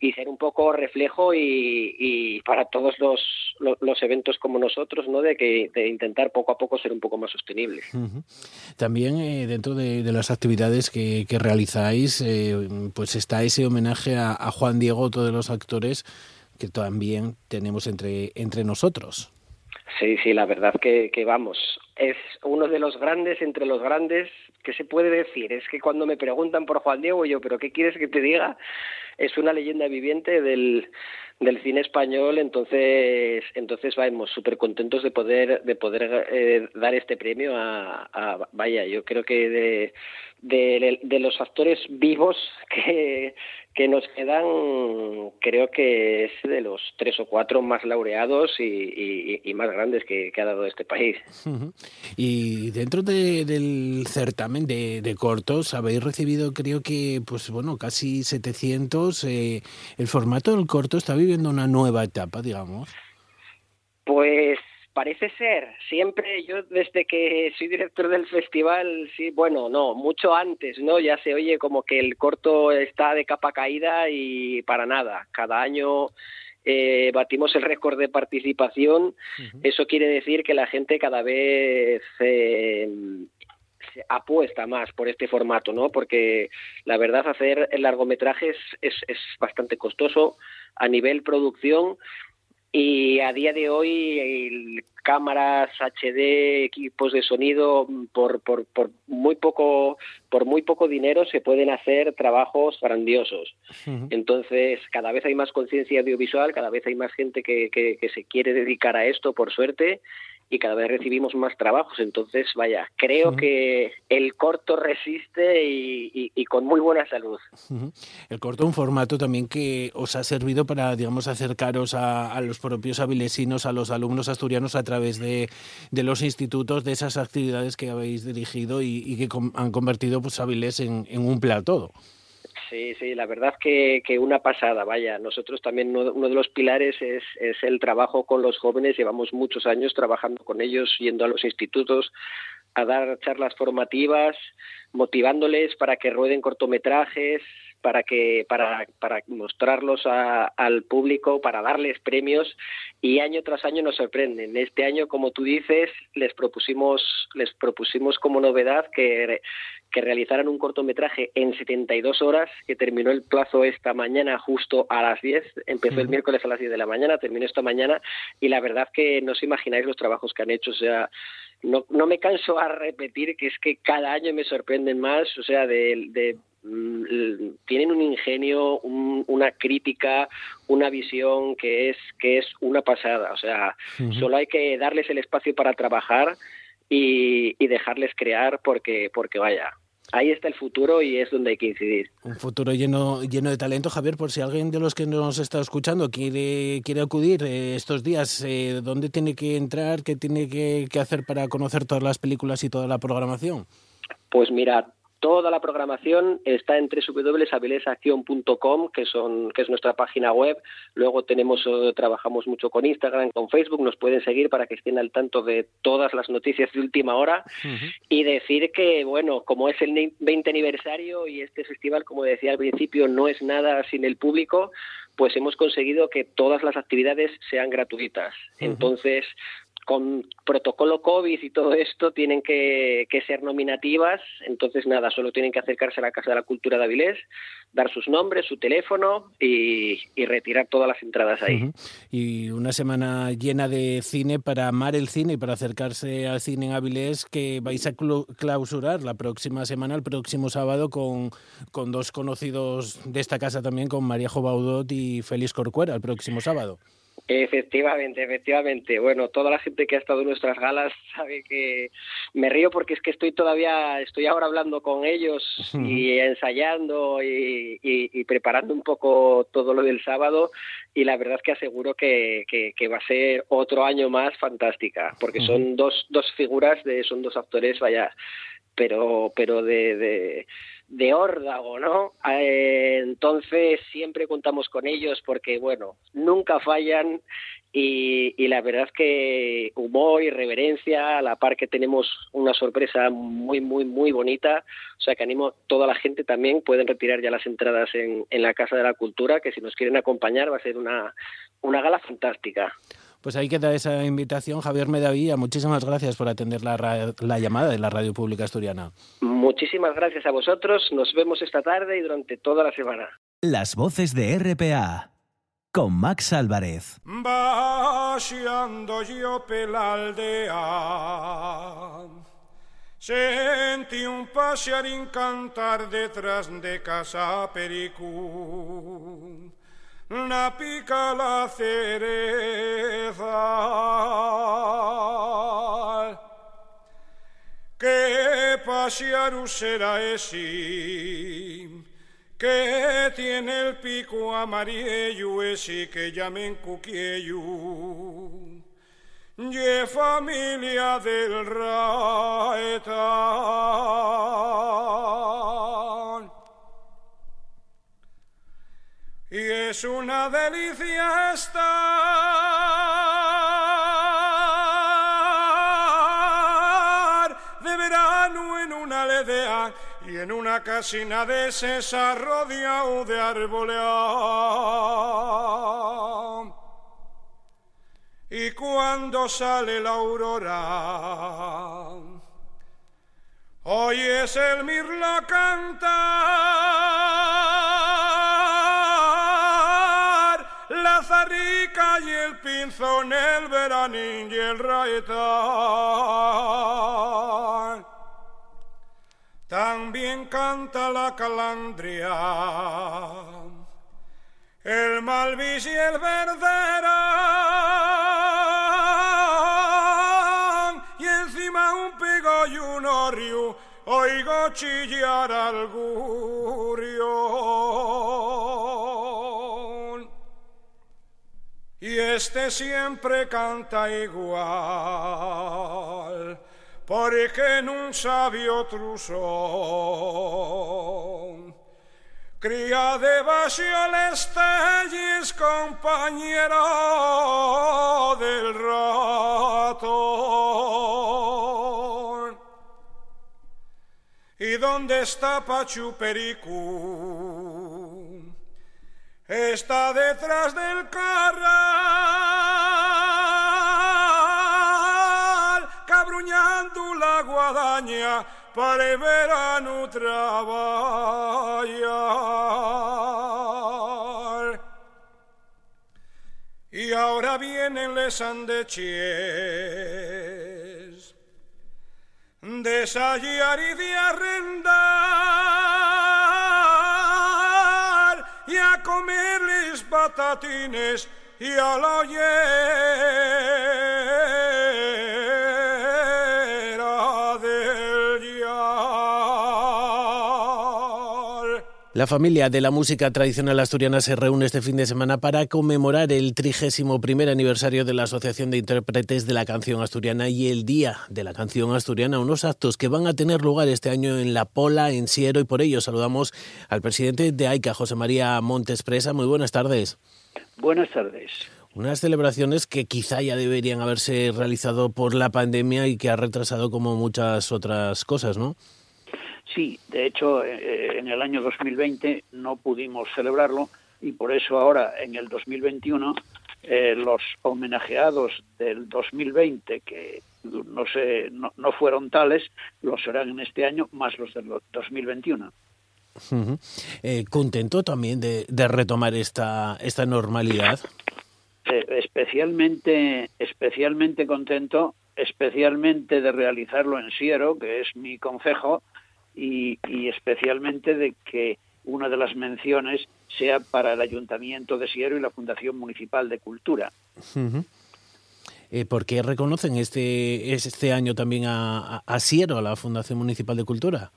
y ser un poco reflejo y, para todos los, los, eventos como nosotros, ¿no? De que de intentar poco a poco ser un poco más sostenible. También eh, dentro de, las actividades que, realizáis, eh, pues está ese homenaje a, a Juan Diego, de los actores que también tenemos entre, entre nosotros. Sí, sí, la verdad que, que vamos, es uno de los grandes entre los grandes, ¿qué se puede decir? Es que cuando me preguntan por Juan Diego, yo, ¿pero qué quieres que te diga? Es una leyenda viviente del, del cine español, entonces, entonces vamos, súper contentos de poder, de poder eh, dar este premio a, vaya, yo creo que de, de, de los actores vivos que, que nos quedan, creo que es de los tres o cuatro más laureados y, y, más grandes que, ha dado este país. Y dentro del certamen de, de, cortos habéis recibido, creo que, pues bueno, casi 700. Eh, ¿El formato del corto está viviendo una nueva etapa, digamos? Pues Parece ser, siempre yo desde que soy director del festival, sí, bueno, no, mucho antes, ¿no? Ya se oye como que el corto está de capa caída y para nada. Cada año eh, batimos el récord de participación. Eso quiere decir que la gente cada vez eh, apuesta más por este formato, ¿no? Porque la verdad hacer largometrajes es, es bastante costoso a nivel producción y a día de hoy cámaras HD, equipos de sonido por, por, por, muy poco por muy poco dinero se pueden hacer trabajos grandiosos. Entonces cada vez hay más conciencia audiovisual, cada vez hay más gente que, que, que se quiere dedicar a esto por suerte y cada vez recibimos más trabajos. Entonces, vaya, creo que el corto resiste y, con muy buena salud. El corto, un formato también que os ha servido para, digamos, acercaros a, los propios avilesinos, a los alumnos asturianos a través de, los institutos, de esas actividades que habéis dirigido y, que han convertido pues, Avilés en, en un plato. Sí, sí, la verdad que, que una pasada, vaya. Nosotros también uno, de los pilares es, es, el trabajo con los jóvenes. Llevamos muchos años trabajando con ellos, yendo a los institutos, a dar charlas formativas, motivándoles para que rueden cortometrajes, para que para, para mostrarlos al público, para darles premios y año tras año nos sorprenden. Este año, como tú dices, les propusimos les propusimos como novedad que que realizaran un cortometraje en 72 horas, que terminó el plazo esta mañana justo a las 10, empezó el miércoles a las 10 de la mañana, terminó esta mañana, y la verdad que no os imagináis los trabajos que han hecho, o sea, no, no me canso a repetir que es que cada año me sorprenden más, o sea, de, mm, tienen un ingenio, una crítica, una visión que es que es una pasada. O sea, solo hay que darles el espacio para trabajar y, y, dejarles crear porque porque vaya. Ahí está el futuro y es donde hay que incidir. Un futuro lleno, lleno de talento, Javier, por si alguien de los que nos está escuchando quiere, quiere acudir eh, estos días, eh, ¿dónde tiene que entrar? ¿Qué tiene que, que hacer para conocer todas las películas y toda la programación? Pues mira, Toda la programación está en www.avilesacción.com, que, son, que es nuestra página web. Luego tenemos, eh, trabajamos mucho con Instagram, con Facebook. Nos pueden seguir para que estén al tanto de todas las noticias de última hora. Y decir que, bueno, como es el 20 aniversario y este festival, como decía al principio, no es nada sin el público, pues hemos conseguido que todas las actividades sean gratuitas. Entonces, con protocolo COVID y todo esto tienen que, ser nominativas, entonces nada, solo tienen que acercarse a la Casa de la Cultura de Avilés, dar sus nombres, su teléfono y, retirar todas las entradas ahí. Y una semana llena de cine para amar el cine y para acercarse al cine en Avilés que vais a clausurar la próxima semana, el próximo sábado, con, con dos conocidos de esta casa también, con María Jobaudot y Félix Corcuera, el próximo sábado. Efectivamente, efectivamente. Bueno, toda la gente que ha estado en nuestras galas sabe que me río porque es que estoy todavía, estoy ahora hablando con ellos y ensayando y, preparando un poco todo lo del sábado y la verdad es que aseguro que, que, va a ser otro año más fantástica porque son dos, dos figuras, de, son dos actores, vaya, pero, pero de, de de órdago, ¿no? Eh, entonces siempre contamos con ellos porque, bueno, nunca fallan y, y, la verdad es que humor y reverencia, a la par que tenemos una sorpresa muy, muy, muy bonita, o sea que animo a toda la gente también, pueden retirar ya las entradas en, en la Casa de la Cultura, que si nos quieren acompañar va a ser una, una gala fantástica. Pues ahí queda esa invitación. Javier Medavilla, muchísimas gracias por atender la, la, llamada de la Radio Pública Asturiana. Muchísimas gracias a vosotros. Nos vemos esta tarde y durante toda la semana. Las voces de RPA con Max Álvarez. Vaciando yo aldea, sentí un pasearín cantar detrás de casa Pericú una pica la cereza. Que pasear será ese que tiene el pico amarillo ese que llamen cuquieyo. Y familia del raeta. Y es una delicia estar de verano en una ledea y en una casina de César rodeado de árboles. Y cuando sale la aurora, hoy es el mirlo cantar rica y el pinzón, el veranín y el raetán. También canta la calandria, el malvis y el verderán. Y encima un pigo y un orrio, oigo chillar al gurio este siempre canta igual, porque un sabio truzón. Cría de es compañero del ratón. ¿Y dónde está Pachu Pericu? Está detrás del carral, cabruñando la guadaña para el verano trabajar. Y ahora vienen les andechies de y de arrendar y a comerles patatines y a la La familia de la música tradicional asturiana se reúne este fin de semana para conmemorar el trigésimo primer aniversario de la Asociación de Intérpretes de la Canción Asturiana y el Día de la Canción Asturiana, unos actos que van a tener lugar este año en La Pola, en Siero, y por ello saludamos al presidente de AICA, José María Montes Presa. Muy buenas tardes. Buenas tardes. Unas celebraciones que quizá ya deberían haberse realizado por la pandemia y que ha retrasado como muchas otras cosas, ¿no? Sí, de hecho, eh, eh, en el año 2020 no pudimos celebrarlo y por eso ahora, en el 2021, eh, los homenajeados del 2020, que no, sé, no, fueron tales, los serán en este año, más los del 2021. ¿Contento también de, retomar esta, esta normalidad? especialmente, especialmente contento, especialmente de realizarlo en Siero, que es mi consejo, y, especialmente de que una de las menciones sea para el Ayuntamiento de Siero y la Fundación Municipal de Cultura. Eh, ¿Por qué reconocen este, este año también a, a, Siero, a la Fundación Municipal de Cultura?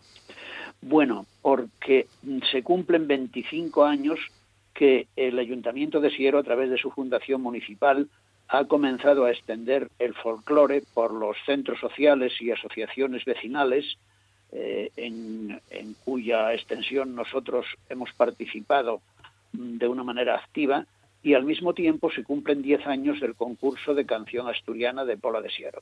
Bueno, porque se cumplen 25 años que el Ayuntamiento de Siero, a través de su Fundación Municipal, ha comenzado a extender el folclore por los centros sociales y asociaciones vecinales, eh, en, cuya extensión nosotros hemos participado de una manera activa y al mismo tiempo se cumplen 10 años del concurso de canción asturiana de Pola de Siero.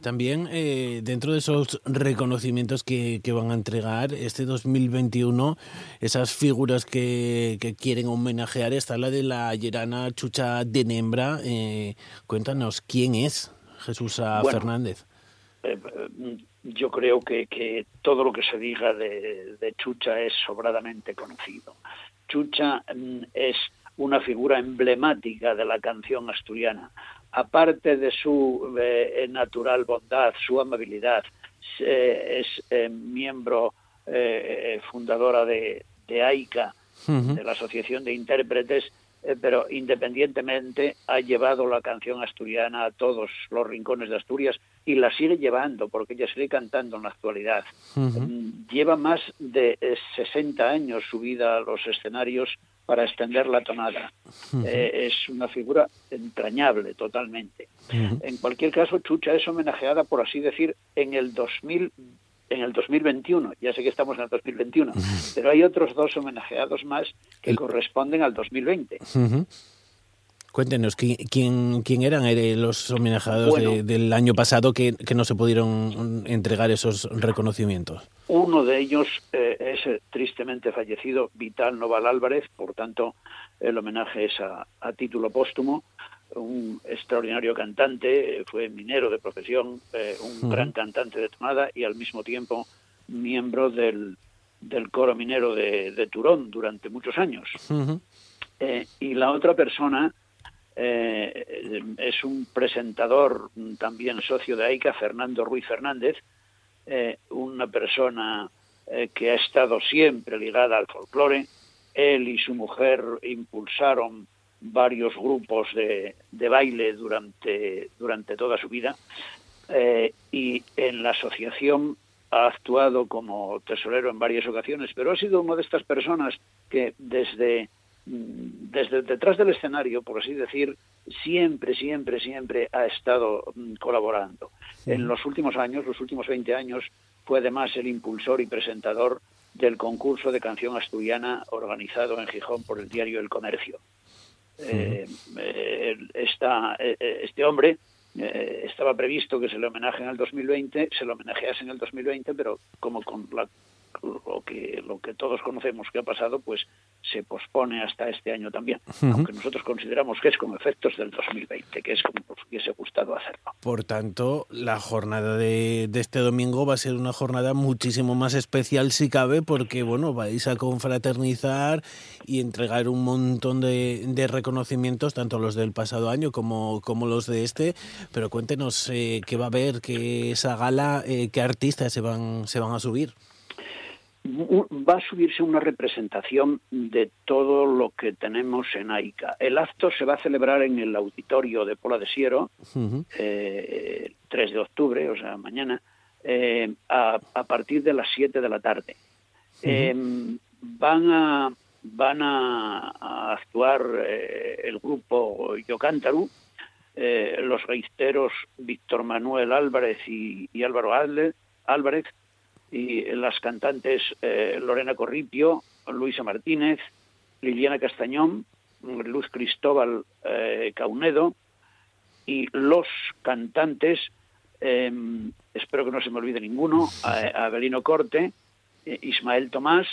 También eh, dentro de esos reconocimientos que, van a entregar este 2021, esas figuras que, quieren homenajear está la de la Yerana Chucha de Nembra. Eh, cuéntanos, ¿quién es Jesús Fernández? Yo creo que, todo lo que se diga de, Chucha es sobradamente conocido. Chucha mm, es una figura emblemática de la canción asturiana. Aparte de su eh, natural bondad, su amabilidad, es eh, miembro eh, fundadora de, de AICA, de la Asociación de Intérpretes, eh, pero independientemente ha llevado la canción asturiana a todos los rincones de Asturias y la sigue llevando porque ella sigue cantando en la actualidad. Mm, lleva más de 60 eh, años subida a los escenarios para extender la tonada. Eh, es una figura entrañable totalmente. En cualquier caso, Chucha es homenajeada, por así decir, en el 2000 en el 2021. Ya sé que estamos en el 2021, pero hay otros dos homenajeados más que corresponden al 2020. Cuéntenos, ¿quién, quién eran eh, los homenajeados del año pasado que, no se pudieron entregar esos reconocimientos? Uno de ellos eh, es tristemente fallecido Vital Noval Álvarez, por tanto el homenaje es a, a título póstumo un extraordinario cantante, fue minero de profesión, eh, un gran cantante de tonada y al mismo tiempo miembro del, del coro minero de, Turón durante muchos años. Eh, y la otra persona eh, es un presentador, también socio de AICA, Fernando Ruiz Fernández, una persona que ha estado siempre ligada al folclore. Él y su mujer impulsaron varios grupos de, baile durante, durante toda su vida eh, y en la asociación ha actuado como tesorero en varias ocasiones, pero ha sido una de estas personas que desde, mm, desde detrás del escenario, por así decir, siempre, siempre, siempre ha estado mm, colaborando. En los últimos años, los últimos 20 años, fue además el impulsor y presentador del concurso de canción asturiana organizado en Gijón por el diario El Comercio. Eh, eh, eh, este hombre eh, estaba previsto que se le homenaje en el 2020, se le homenajease en el 2020, pero como con la lo que, lo que todos conocemos que ha pasado, pues se pospone hasta este año también, aunque nosotros consideramos que es con efectos del 2020, que es como hubiese gustado hacerlo. Por tanto, la jornada de, este domingo va a ser una jornada muchísimo más especial si cabe, porque bueno, vais a confraternizar y entregar un montón de, reconocimientos, tanto los del pasado año como, como los de este, pero cuéntenos eh, qué va a haber, qué esa gala, eh, qué artistas se van, se van a subir va a subirse una representación de todo lo que tenemos en AICA. El acto se va a celebrar en el auditorio de Pola de Siero, eh, 3 de octubre, o sea, mañana, eh, a, partir de las 7 de la tarde. Em, van a van a, actuar eh, el grupo Yocántaru, eh, los reisteros Víctor Manuel Álvarez y, y Álvaro Álvarez, y las cantantes eh, Lorena Corripio, Luisa Martínez, Liliana Castañón, Luz Cristóbal eh, Caunedo y los cantantes, em, espero que no se me olvide ninguno, Abelino Corte, eh, Ismael Tomás,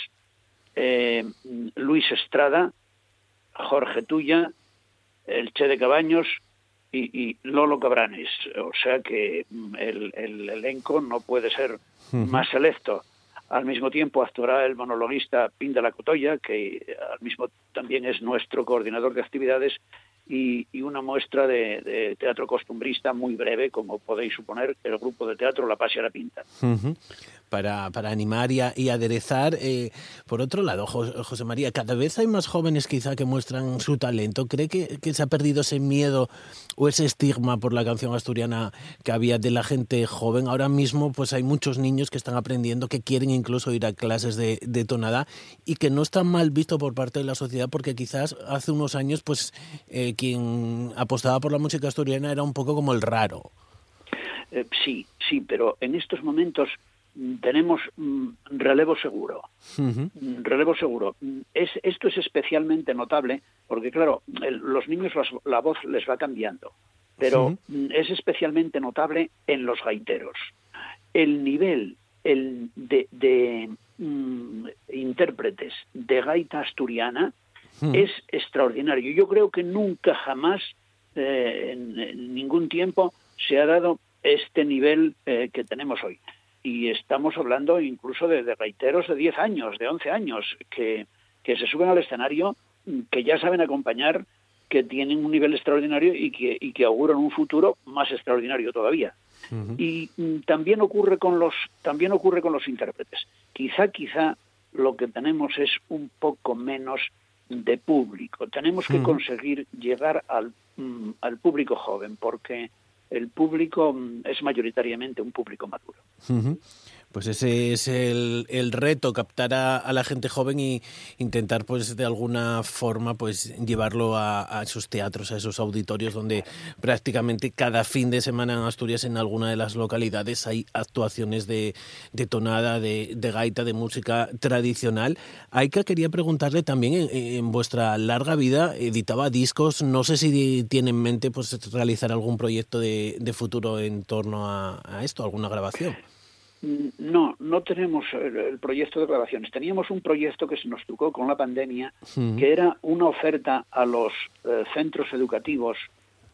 Luis Estrada, Jorge Tuya, el Che de Cabaños y, Lolo Cabranes. O sea que mm, el elenco no puede ser más selecto. Al mismo tiempo actuará el monologuista Pin de la Cotoya, que al mismo también es nuestro coordinador de actividades, y, una muestra de, teatro costumbrista muy breve, como podéis suponer, el grupo de teatro La Paz y la Pinta para, animar y, y aderezar. Eh, por otro lado, José María, cada vez hay más jóvenes quizá que muestran su talento. ¿Cree que, que, se ha perdido ese miedo o ese estigma por la canción asturiana que había de la gente joven? Ahora mismo pues hay muchos niños que están aprendiendo, que quieren incluso ir a clases de, tonada y que no está mal visto por parte de la sociedad porque quizás hace unos años pues eh, quien apostaba por la música asturiana era un poco como el raro. Eh, sí, sí, pero en estos momentos tenemos mm, relevo seguro. Mm, relevo seguro. Mm, es, esto es especialmente notable porque, claro, los niños la voz les va cambiando, pero es especialmente notable en los gaiteros. El nivel el de, intérpretes de gaita asturiana es extraordinario. Yo creo que nunca jamás, eh, en, ningún tiempo, se ha dado este nivel eh, que tenemos hoy y estamos hablando incluso de, de reiteros de 10 años, de 11 años, que, que se suben al escenario, que ya saben acompañar, que tienen un nivel extraordinario y que, y que auguran un futuro más extraordinario todavía. Y mm, también ocurre con los también ocurre con los intérpretes. Quizá quizá lo que tenemos es un poco menos de público. Tenemos que conseguir llegar al, mm, al público joven porque el público mm, es mayoritariamente un público maduro. Pues ese es el, el reto, captar a, la gente joven y intentar, pues, de alguna forma, pues, llevarlo a, esos teatros, a esos auditorios donde prácticamente cada fin de semana en Asturias, en alguna de las localidades, hay actuaciones de, de tonada, de, de, gaita, de música tradicional. Aika, quería preguntarle también, en, vuestra larga vida, editaba discos, no sé si tiene en mente, pues, realizar algún proyecto de, de futuro en torno a, a esto, alguna grabación. No, no tenemos el, proyecto de grabaciones. Teníamos un proyecto que se nos tocó con la pandemia, que era una oferta a los eh, centros educativos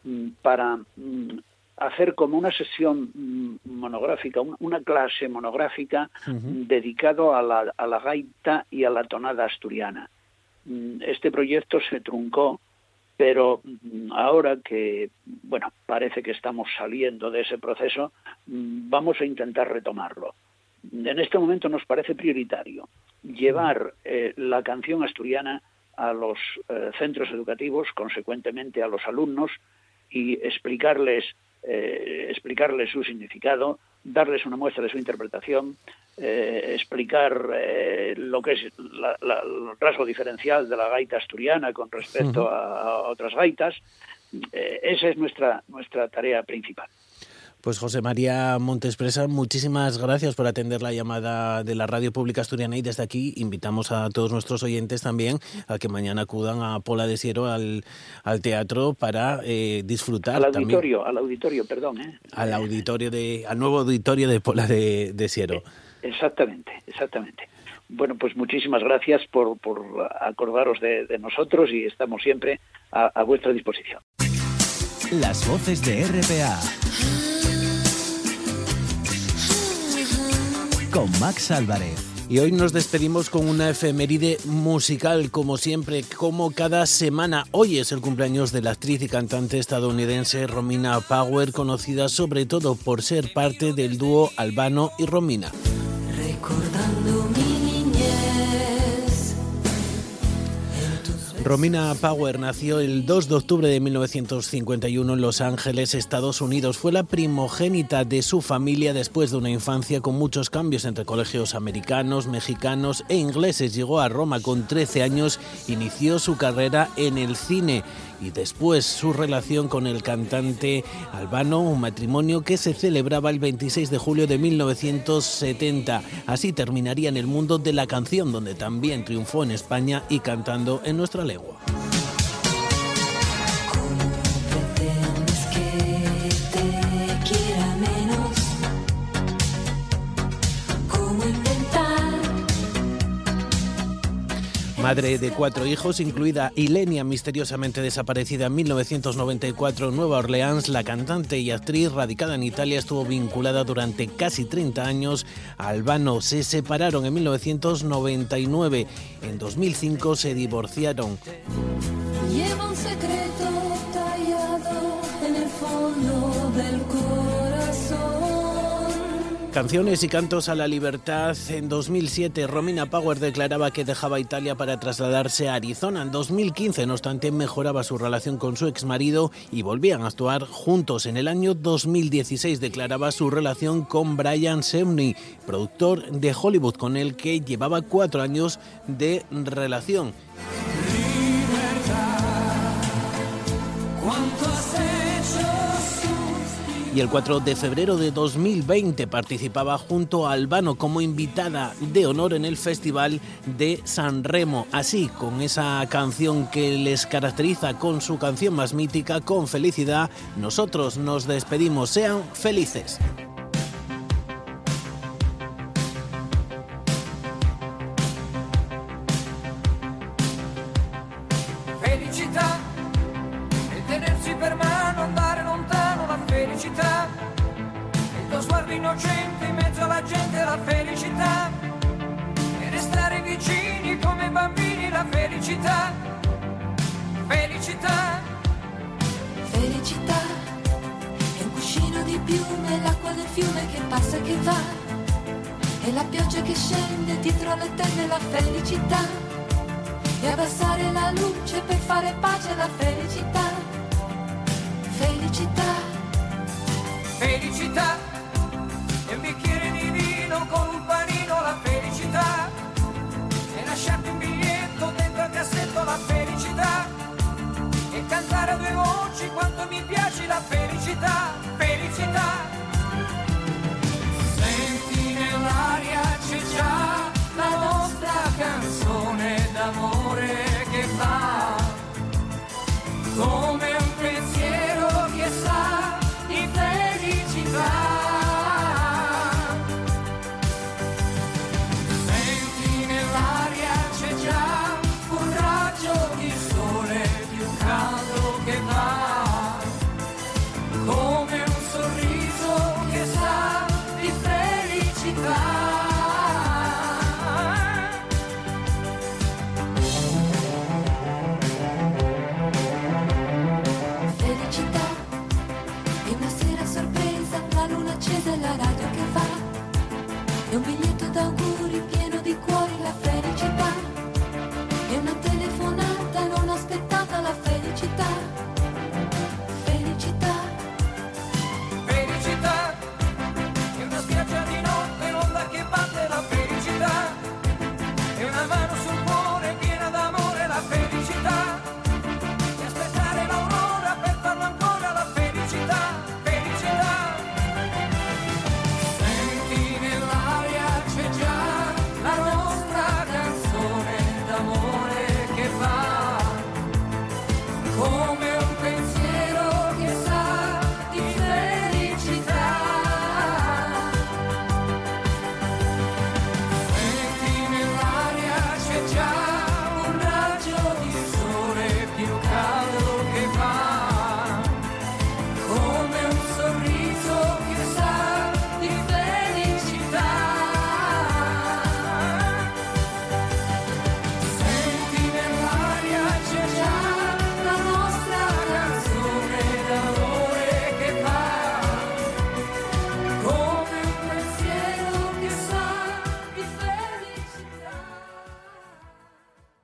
mm, para mm, hacer como una sesión mm, monográfica, una clase monográfica dedicado a la, a la gaita y a la tonada asturiana. Este proyecto se truncó pero mm, ahora que, bueno, parece que estamos saliendo de ese proceso, mm, vamos a intentar retomarlo. En este momento nos parece prioritario llevar eh, la canción asturiana a los eh, centros educativos, consecuentemente a los alumnos, y explicarles, eh, explicarles su significado, darles una muestra de su interpretación, eh, explicar eh, lo que es el rasgo diferencial de la gaita asturiana con respecto a, otras gaitas. Eh, esa es nuestra, nuestra tarea principal. Pues José María Montespresa, muchísimas gracias por atender la llamada de la Radio Pública Asturiana y desde aquí invitamos a todos nuestros oyentes también a que mañana acudan a Pola de Siero al, al teatro para eh, disfrutar. Al auditorio, al auditorio, perdón. ¿eh? Al auditorio de, al nuevo auditorio de Pola de, de Siero. Eh, exactamente, exactamente. Bueno, pues muchísimas gracias por, por acordaros de, de, nosotros y estamos siempre a, a vuestra disposición. Las voces de RPA. Con Max Álvarez. Y hoy nos despedimos con una efeméride musical, como siempre, como cada semana. Hoy es el cumpleaños de la actriz y cantante estadounidense Romina Power, conocida sobre todo por ser parte del dúo Albano y Romina. Romina Power nació el 2 de octubre de 1951 en Los Ángeles, Estados Unidos. Fue la primogénita de su familia después de una infancia con muchos cambios entre colegios americanos, mexicanos e ingleses. Llegó a Roma con 13 años, inició su carrera en el cine y después su relación con el cantante albano, un matrimonio que se celebraba el 26 de julio de 1970. Así terminaría en el mundo de la canción, donde también triunfó en España y cantando en nuestra lengua. Madre de cuatro hijos, incluida Ilenia, misteriosamente desaparecida en 1994 en Nueva Orleans, la cantante y actriz radicada en Italia estuvo vinculada durante casi 30 años a Albano. Se separaron en 1999. En 2005 se divorciaron. Lleva un secreto tallado en el fondo del Canciones y cantos a la libertad. En 2007, Romina Power declaraba que dejaba Italia para trasladarse a Arizona. En 2015, no obstante, mejoraba su relación con su exmarido y volvían a actuar juntos. En el año 2016 declaraba su relación con Brian Semney, productor de Hollywood, con el que llevaba cuatro años de relación. Y el 4 de febrero de 2020 participaba junto a Albano como invitada de honor en el Festival de San Remo. Así, con esa canción que les caracteriza con su canción más mítica, con felicidad, nosotros nos despedimos. Sean felices.